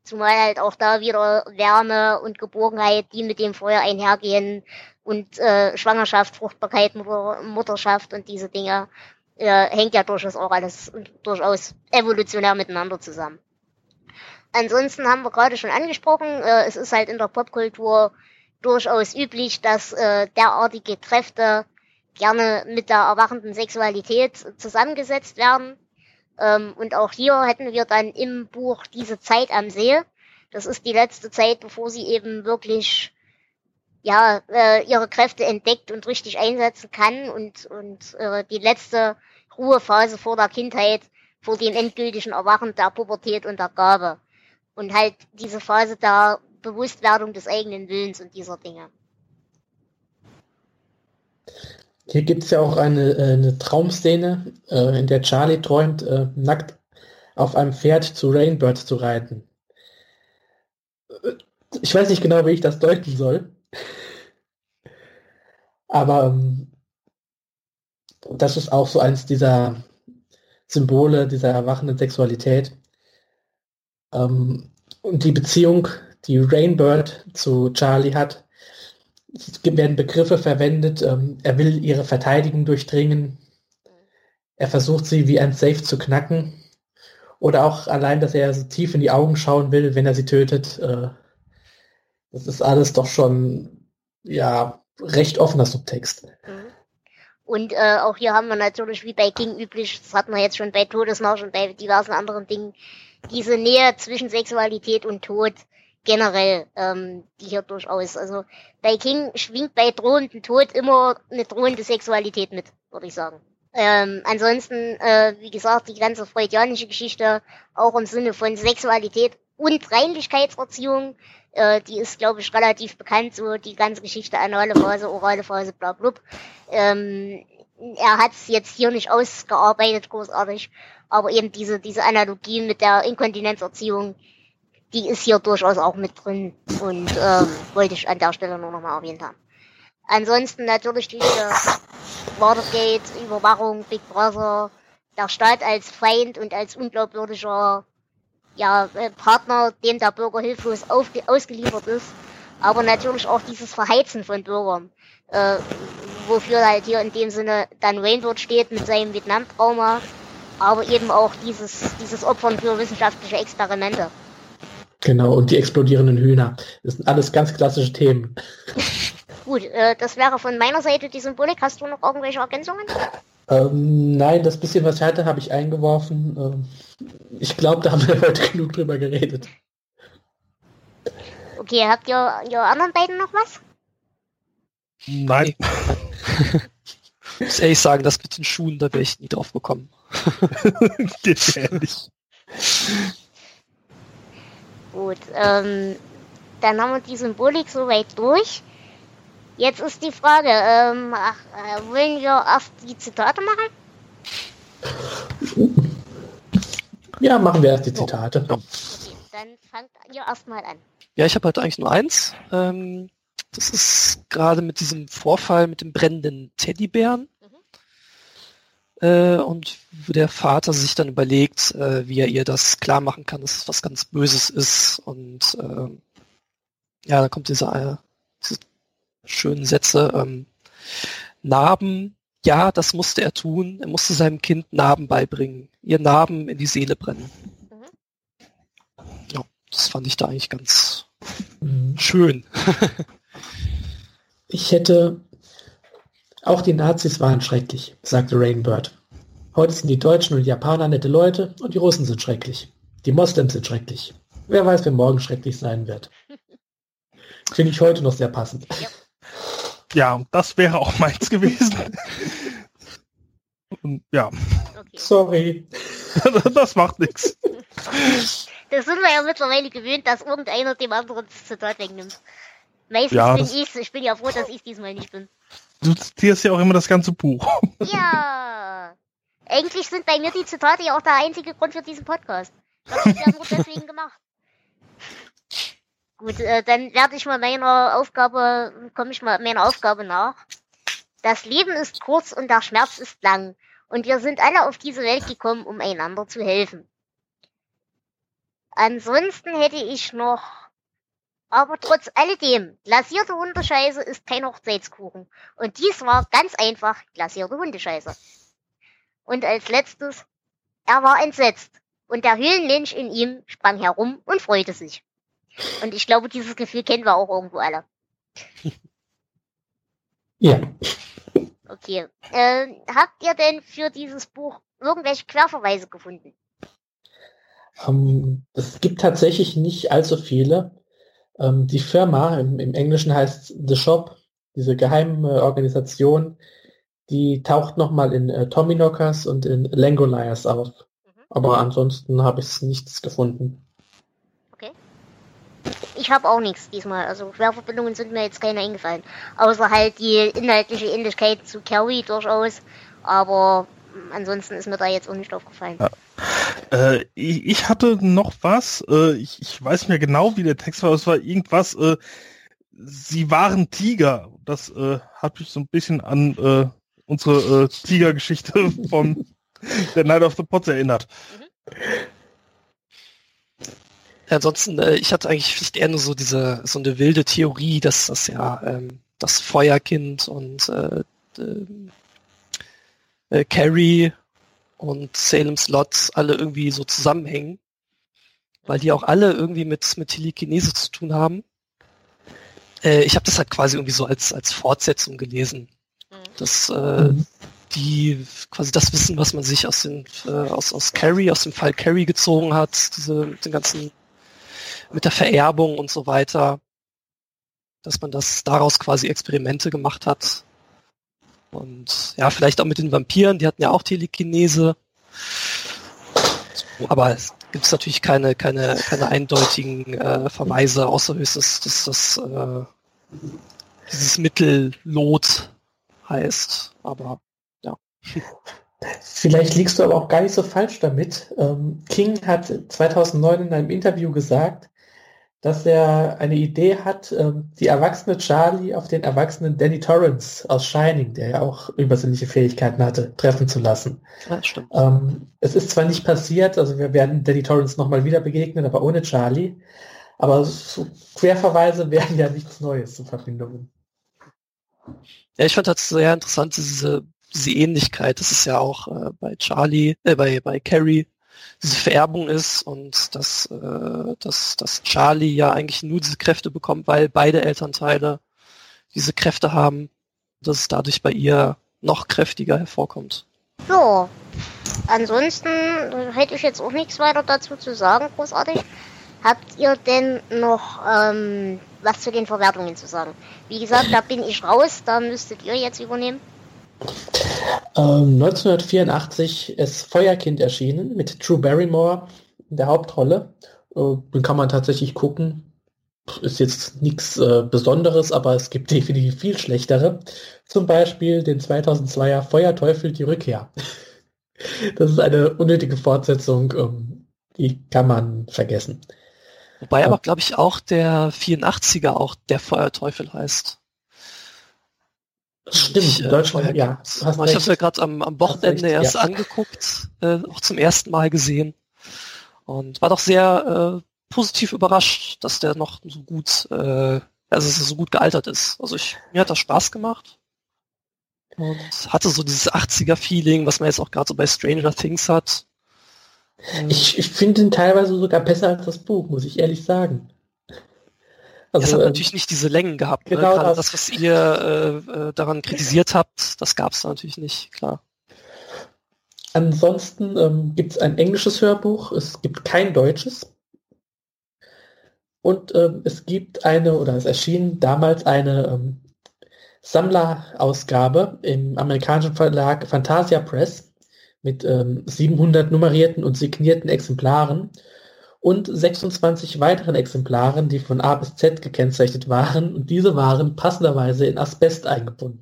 Zumal halt auch da wieder Wärme und Geborgenheit, die mit dem Feuer einhergehen und äh, Schwangerschaft, Fruchtbarkeit, Mutter, Mutterschaft und diese Dinge äh, hängt ja durchaus auch alles durchaus evolutionär miteinander zusammen. Ansonsten haben wir gerade schon angesprochen, äh, es ist halt in der Popkultur durchaus üblich, dass äh, derartige Kräfte gerne mit der erwachenden Sexualität zusammengesetzt werden. Ähm, und auch hier hätten wir dann im Buch diese Zeit am See. Das ist die letzte Zeit, bevor sie eben wirklich ja äh, ihre Kräfte entdeckt und richtig einsetzen kann und und äh, die letzte Ruhephase vor der Kindheit, vor dem endgültigen Erwachen der Pubertät und der Gabe und halt diese Phase der Bewusstwerdung des eigenen Willens und dieser Dinge. Hier gibt es ja auch eine, äh, eine Traumszene, äh, in der Charlie träumt, äh, nackt auf einem Pferd zu Rainbird zu reiten. Ich weiß nicht genau, wie ich das deuten soll. Aber ähm, das ist auch so eins dieser Symbole dieser erwachenden Sexualität. Ähm, und die Beziehung, die Rainbird zu Charlie hat, es werden Begriffe verwendet. Ähm, er will ihre Verteidigung durchdringen. Er versucht sie wie ein Safe zu knacken. Oder auch allein, dass er so tief in die Augen schauen will, wenn er sie tötet. Äh, das ist alles doch schon, ja, recht offener Subtext. Mhm. Und äh, auch hier haben wir natürlich, wie bei King üblich, das hatten wir jetzt schon bei Todesmarsch und bei diversen anderen Dingen, diese Nähe zwischen Sexualität und Tod generell, ähm, die hier durchaus, also bei King schwingt bei drohendem Tod immer eine drohende Sexualität mit, würde ich sagen. Ähm, ansonsten, äh, wie gesagt, die ganze freudianische Geschichte, auch im Sinne von Sexualität und Reinlichkeitserziehung, äh, die ist, glaube ich, relativ bekannt, so die ganze Geschichte anale Phase, orale Phase, bla bla. Ähm, er hat es jetzt hier nicht ausgearbeitet, großartig, aber eben diese, diese Analogie mit der Inkontinenzerziehung, die ist hier durchaus auch mit drin und ähm, wollte ich an der Stelle nur nochmal erwähnt haben. Ansonsten natürlich diese Watergate, Überwachung, Big Brother, der Staat als Feind und als unglaubwürdiger ja, äh, Partner, dem der Bürger hilflos ausgeliefert ist, aber natürlich auch dieses Verheizen von Bürgern, äh, wofür halt hier in dem Sinne dann Rainbow steht mit seinem Vietnam-Trauma, aber eben auch dieses, dieses Opfern für wissenschaftliche Experimente. Genau, und die explodierenden Hühner. Das sind alles ganz klassische Themen. Gut, äh, das wäre von meiner Seite die Symbolik. Hast du noch irgendwelche Ergänzungen? Ähm, nein, das bisschen, was ich hatte, habe ich eingeworfen. Ähm, ich glaube, da haben wir heute genug drüber geredet. Okay, habt ihr, ihr anderen beiden noch was? Nein. ich muss ehrlich sagen, das mit den Schuhen, da wäre ich nie drauf gekommen. Gefährlich. Gut, ähm, dann haben wir die Symbolik soweit durch. Jetzt ist die Frage, ähm, ach, äh, wollen wir erst die Zitate machen? Ja, machen wir erst die Zitate. Okay, dann fangt ihr erstmal an. Ja, ich habe heute eigentlich nur eins. Ähm, das ist gerade mit diesem Vorfall mit dem brennenden Teddybären. Mhm. Äh, und wo der Vater sich dann überlegt, äh, wie er ihr das klar machen kann, dass es was ganz Böses ist. Und äh, ja, da kommt dieser, äh, diese schönen Sätze. Ähm, Narben, ja, das musste er tun. Er musste seinem Kind Narben beibringen. Ihr Narben in die Seele brennen. Mhm. Ja, das fand ich da eigentlich ganz mhm. schön. ich hätte auch die Nazis waren schrecklich, sagte Rainbird. Heute sind die Deutschen und die Japaner nette Leute und die Russen sind schrecklich. Die Moslems sind schrecklich. Wer weiß, wer morgen schrecklich sein wird. Finde ich heute noch sehr passend. Ja. Ja, das wäre auch meins gewesen. Und, ja. Okay. Sorry. das macht nichts. Das sind wir ja mittlerweile gewöhnt, dass irgendeiner dem anderen das Zitat wegnimmt. Meistens ja, bin ich Ich bin ja froh, dass ich diesmal nicht bin. Du zitierst ja auch immer das ganze Buch. Ja. Eigentlich sind bei mir die Zitate ja auch der einzige Grund für diesen Podcast. Das habe ich ja nur deswegen gemacht. Gut, äh, dann werde ich mal meiner Aufgabe, komme ich mal meiner Aufgabe nach. Das Leben ist kurz und der Schmerz ist lang. Und wir sind alle auf diese Welt gekommen, um einander zu helfen. Ansonsten hätte ich noch, aber trotz alledem, glasierte Hundescheiße ist kein Hochzeitskuchen. Und dies war ganz einfach glasierte Hundescheiße. Und als letztes, er war entsetzt. Und der Höhlenmensch in ihm sprang herum und freute sich. Und ich glaube, dieses Gefühl kennen wir auch irgendwo alle. Ja. Okay. Äh, habt ihr denn für dieses Buch irgendwelche Querverweise gefunden? Ähm, es gibt tatsächlich nicht allzu viele. Ähm, die Firma, im, im Englischen heißt The Shop, diese geheime Organisation, die taucht nochmal in äh, Tommyknockers und in Langoliers auf. Aber ansonsten habe ich nichts gefunden. Ich habe auch nichts diesmal. Also Querverbindungen sind mir jetzt keine eingefallen. Außer halt die inhaltliche Ähnlichkeit zu Carrie durchaus. Aber ansonsten ist mir da jetzt auch nicht aufgefallen. Ja. Äh, ich, ich, hatte noch was. Äh, ich, ich, weiß nicht mehr genau, wie der Text war. Es war irgendwas. Äh, sie waren Tiger. Das äh, hat mich so ein bisschen an äh, unsere äh, Tigergeschichte von der Night of the Pots erinnert. Mhm. Ansonsten, äh, ich hatte eigentlich vielleicht eher nur so diese, so eine wilde Theorie, dass das ja ähm, das Feuerkind und äh, äh, Carrie und Salem Slot alle irgendwie so zusammenhängen, weil die auch alle irgendwie mit, mit Telekinese zu tun haben. Äh, ich habe das halt quasi irgendwie so als, als Fortsetzung gelesen. Mhm. Dass äh, mhm. die quasi das Wissen, was man sich aus den äh, aus, aus Carrie, aus dem Fall Carrie gezogen hat, diese den ganzen mit der Vererbung und so weiter, dass man das daraus quasi Experimente gemacht hat. Und ja, vielleicht auch mit den Vampiren, die hatten ja auch Telekinese. Aber es gibt natürlich keine, keine, keine eindeutigen äh, Verweise, außer höchstens, dass das äh, dieses Mittel Lot heißt. Aber ja. Vielleicht liegst du aber auch gar nicht so falsch damit. Ähm, King hat 2009 in einem Interview gesagt, dass er eine Idee hat, ähm, die erwachsene Charlie auf den erwachsenen Danny Torrance aus Shining, der ja auch übersinnliche Fähigkeiten hatte, treffen zu lassen. Ja, stimmt. Ähm, es ist zwar nicht passiert, also wir werden Danny Torrance nochmal wieder begegnen, aber ohne Charlie. Aber so Querverweise wären ja nichts Neues zu Verbindungen. Ja, ich fand das sehr interessant, diese, diese Ähnlichkeit. Das ist ja auch äh, bei Charlie, äh, bei, bei Carrie diese Vererbung ist und dass, äh, dass, dass Charlie ja eigentlich nur diese Kräfte bekommt, weil beide Elternteile diese Kräfte haben, dass es dadurch bei ihr noch kräftiger hervorkommt. So, ansonsten hätte ich jetzt auch nichts weiter dazu zu sagen, großartig. Habt ihr denn noch ähm, was zu den Verwertungen zu sagen? Wie gesagt, da bin ich raus, da müsstet ihr jetzt übernehmen. 1984 ähm, ist Feuerkind erschienen mit Drew Barrymore in der Hauptrolle. Äh, den kann man tatsächlich gucken. Ist jetzt nichts äh, Besonderes, aber es gibt definitiv viel schlechtere. Zum Beispiel den 2002er Feuerteufel die Rückkehr. das ist eine unnötige Fortsetzung, ähm, die kann man vergessen. Wobei aber, glaube ich, auch der 84er auch der Feuerteufel heißt. Stimmt, ich, in Deutschland, äh, ja. ich habe es ja gerade am, am Wochenende recht, erst ja. angeguckt, äh, auch zum ersten Mal gesehen. Und war doch sehr äh, positiv überrascht, dass der noch so gut, äh, also dass er so gut gealtert ist. Also ich, mir hat das Spaß gemacht. Und hatte so dieses 80er-Feeling, was man jetzt auch gerade so bei Stranger Things hat. Ich, ich finde ihn teilweise sogar besser als das Buch, muss ich ehrlich sagen. Also, es hat ähm, natürlich nicht diese Längen gehabt. Ne? Genau ne? das. das, was ihr äh, äh, daran kritisiert habt, das gab es natürlich nicht, klar. Ansonsten ähm, gibt es ein englisches Hörbuch, es gibt kein deutsches. Und ähm, es gibt eine, oder es erschien damals eine ähm, Sammlerausgabe im amerikanischen Verlag Fantasia Press mit ähm, 700 nummerierten und signierten Exemplaren und 26 weiteren Exemplaren, die von A bis Z gekennzeichnet waren und diese waren passenderweise in Asbest eingebunden.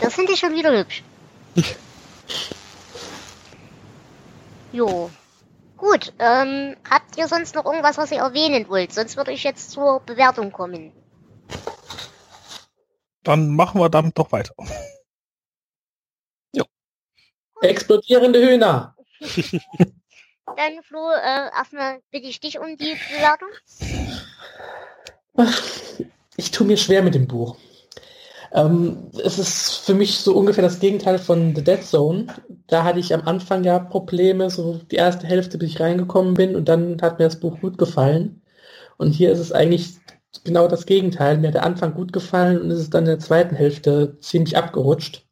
Das finde ich schon wieder hübsch. jo. Gut, ähm, habt ihr sonst noch irgendwas, was ihr erwähnen wollt? Sonst würde ich jetzt zur Bewertung kommen. Dann machen wir damit doch weiter. Explodierende Hühner. Dann, Flo, äh, erstmal bitte ich dich um die Bewertung. Ich tue mir schwer mit dem Buch. Ähm, es ist für mich so ungefähr das Gegenteil von The Dead Zone. Da hatte ich am Anfang ja Probleme, so die erste Hälfte, bis ich reingekommen bin und dann hat mir das Buch gut gefallen. Und hier ist es eigentlich genau das Gegenteil. Mir hat der Anfang gut gefallen und es ist dann in der zweiten Hälfte ziemlich abgerutscht.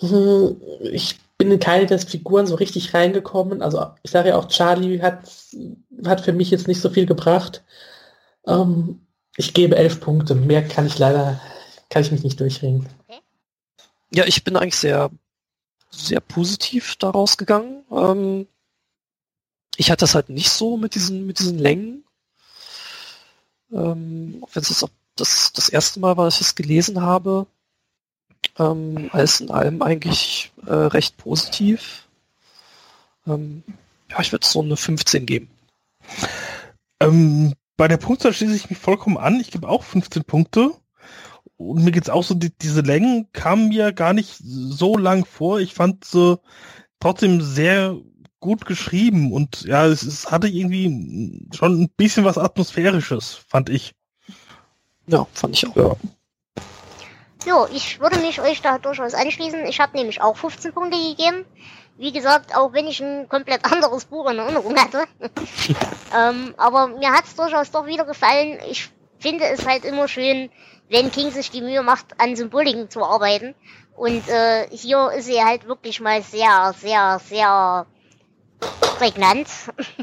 Hm, Ich bin in keine der Figuren so richtig reingekommen. Also ich sage ja auch, Charlie hat, hat für mich jetzt nicht so viel gebracht. Ähm, ich gebe elf Punkte. Mehr kann ich leider, kann ich mich nicht durchringen. Ja, ich bin eigentlich sehr, sehr positiv daraus gegangen. Ähm, ich hatte das halt nicht so mit diesen, mit diesen Längen. Ähm, wenn es auch das, das erste Mal war, dass ich es gelesen habe. Ähm, alles in allem eigentlich äh, recht positiv. Ähm, ja, ich würde so eine 15 geben. Ähm, bei der Punktzahl schließe ich mich vollkommen an. Ich gebe auch 15 Punkte. Und mir geht's auch so, die, diese Längen kamen mir gar nicht so lang vor. Ich fand sie trotzdem sehr gut geschrieben und ja, es, es hatte irgendwie schon ein bisschen was Atmosphärisches, fand ich. Ja, fand ich auch. Ja. Jo, ich würde mich euch da durchaus anschließen. Ich habe nämlich auch 15 Punkte gegeben. Wie gesagt, auch wenn ich ein komplett anderes Buch in Erinnerung hatte. ähm, aber mir hat es durchaus doch wieder gefallen. Ich finde es halt immer schön, wenn King sich die Mühe macht, an Symboliken zu arbeiten. Und äh, hier ist sie halt wirklich mal sehr, sehr, sehr prägnant.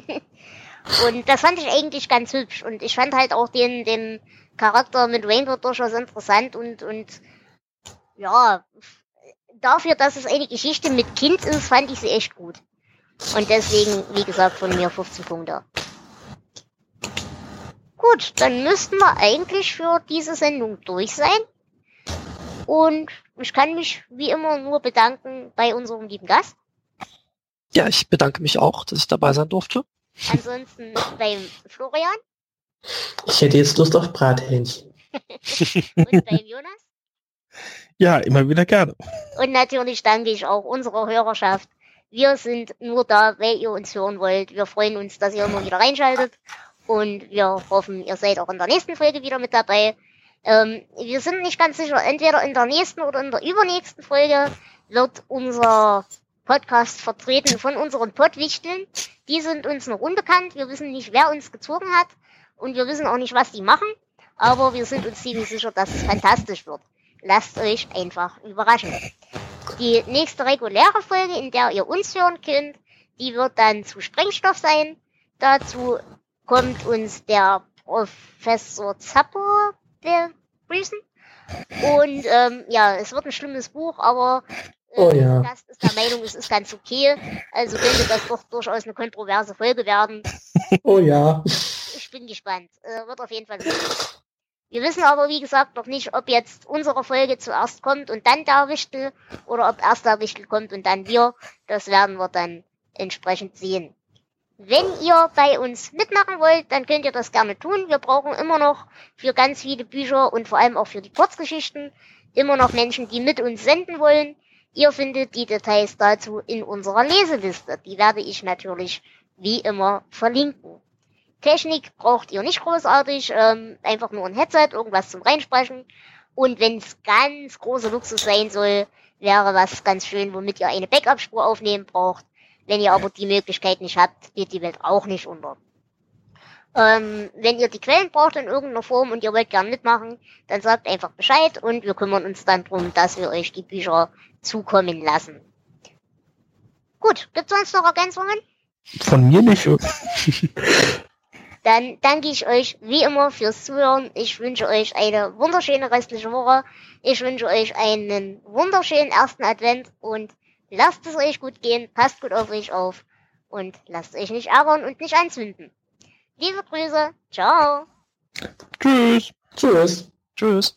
und das fand ich eigentlich ganz hübsch. Und ich fand halt auch den, den Charakter mit Rainbow durchaus interessant und, und ja, dafür, dass es eine Geschichte mit Kind ist, fand ich sie echt gut. Und deswegen, wie gesagt, von mir 15 Punkte. Gut, dann müssten wir eigentlich für diese Sendung durch sein. Und ich kann mich wie immer nur bedanken bei unserem lieben Gast. Ja, ich bedanke mich auch, dass ich dabei sein durfte. Ansonsten beim Florian Ich hätte jetzt Lust auf Brathähnchen. und beim Jonas. Ja, immer wieder gerne. Und natürlich danke ich auch unserer Hörerschaft. Wir sind nur da, weil ihr uns hören wollt. Wir freuen uns, dass ihr immer wieder reinschaltet. Und wir hoffen, ihr seid auch in der nächsten Folge wieder mit dabei. Ähm, wir sind nicht ganz sicher, entweder in der nächsten oder in der übernächsten Folge wird unser Podcast vertreten von unseren Pottwichteln. Die sind uns noch unbekannt. Wir wissen nicht, wer uns gezogen hat. Und wir wissen auch nicht, was die machen. Aber wir sind uns ziemlich sicher, dass es fantastisch wird. Lasst euch einfach überraschen. Die nächste reguläre Folge, in der ihr uns hören könnt, die wird dann zu Sprengstoff sein. Dazu kommt uns der Professor Zappo begrüßen. Und ähm, ja, es wird ein schlimmes Buch, aber äh, Oh ja. Gast ist der Meinung, es ist ganz okay. Also könnte das doch durchaus eine kontroverse Folge werden. Oh ja. Ich bin gespannt. Äh, wird auf jeden Fall. Wir wissen aber, wie gesagt, noch nicht, ob jetzt unsere Folge zuerst kommt und dann der Wichtel oder ob erst der Wichtel kommt und dann wir. Das werden wir dann entsprechend sehen. Wenn ihr bei uns mitmachen wollt, dann könnt ihr das gerne tun. Wir brauchen immer noch für ganz viele Bücher und vor allem auch für die Kurzgeschichten immer noch Menschen, die mit uns senden wollen. Ihr findet die Details dazu in unserer Leseliste. Die werde ich natürlich wie immer verlinken. Technik braucht ihr nicht großartig, ähm, einfach nur ein Headset, irgendwas zum Reinsprechen. Und wenn es ganz große Luxus sein soll, wäre was ganz schön, womit ihr eine Backup-Spur aufnehmen braucht. Wenn ihr aber die Möglichkeit nicht habt, geht die Welt auch nicht unter. Ähm, wenn ihr die Quellen braucht in irgendeiner Form und ihr wollt gern mitmachen, dann sagt einfach Bescheid und wir kümmern uns dann drum, dass wir euch die Bücher zukommen lassen. Gut, gibt's sonst noch Ergänzungen? Von mir nicht. Dann danke ich euch wie immer fürs Zuhören. Ich wünsche euch eine wunderschöne restliche Woche. Ich wünsche euch einen wunderschönen ersten Advent und lasst es euch gut gehen, passt gut auf euch auf und lasst euch nicht ärgern und nicht anzünden. Liebe Grüße, ciao. Tschüss. Tschüss. Tschüss.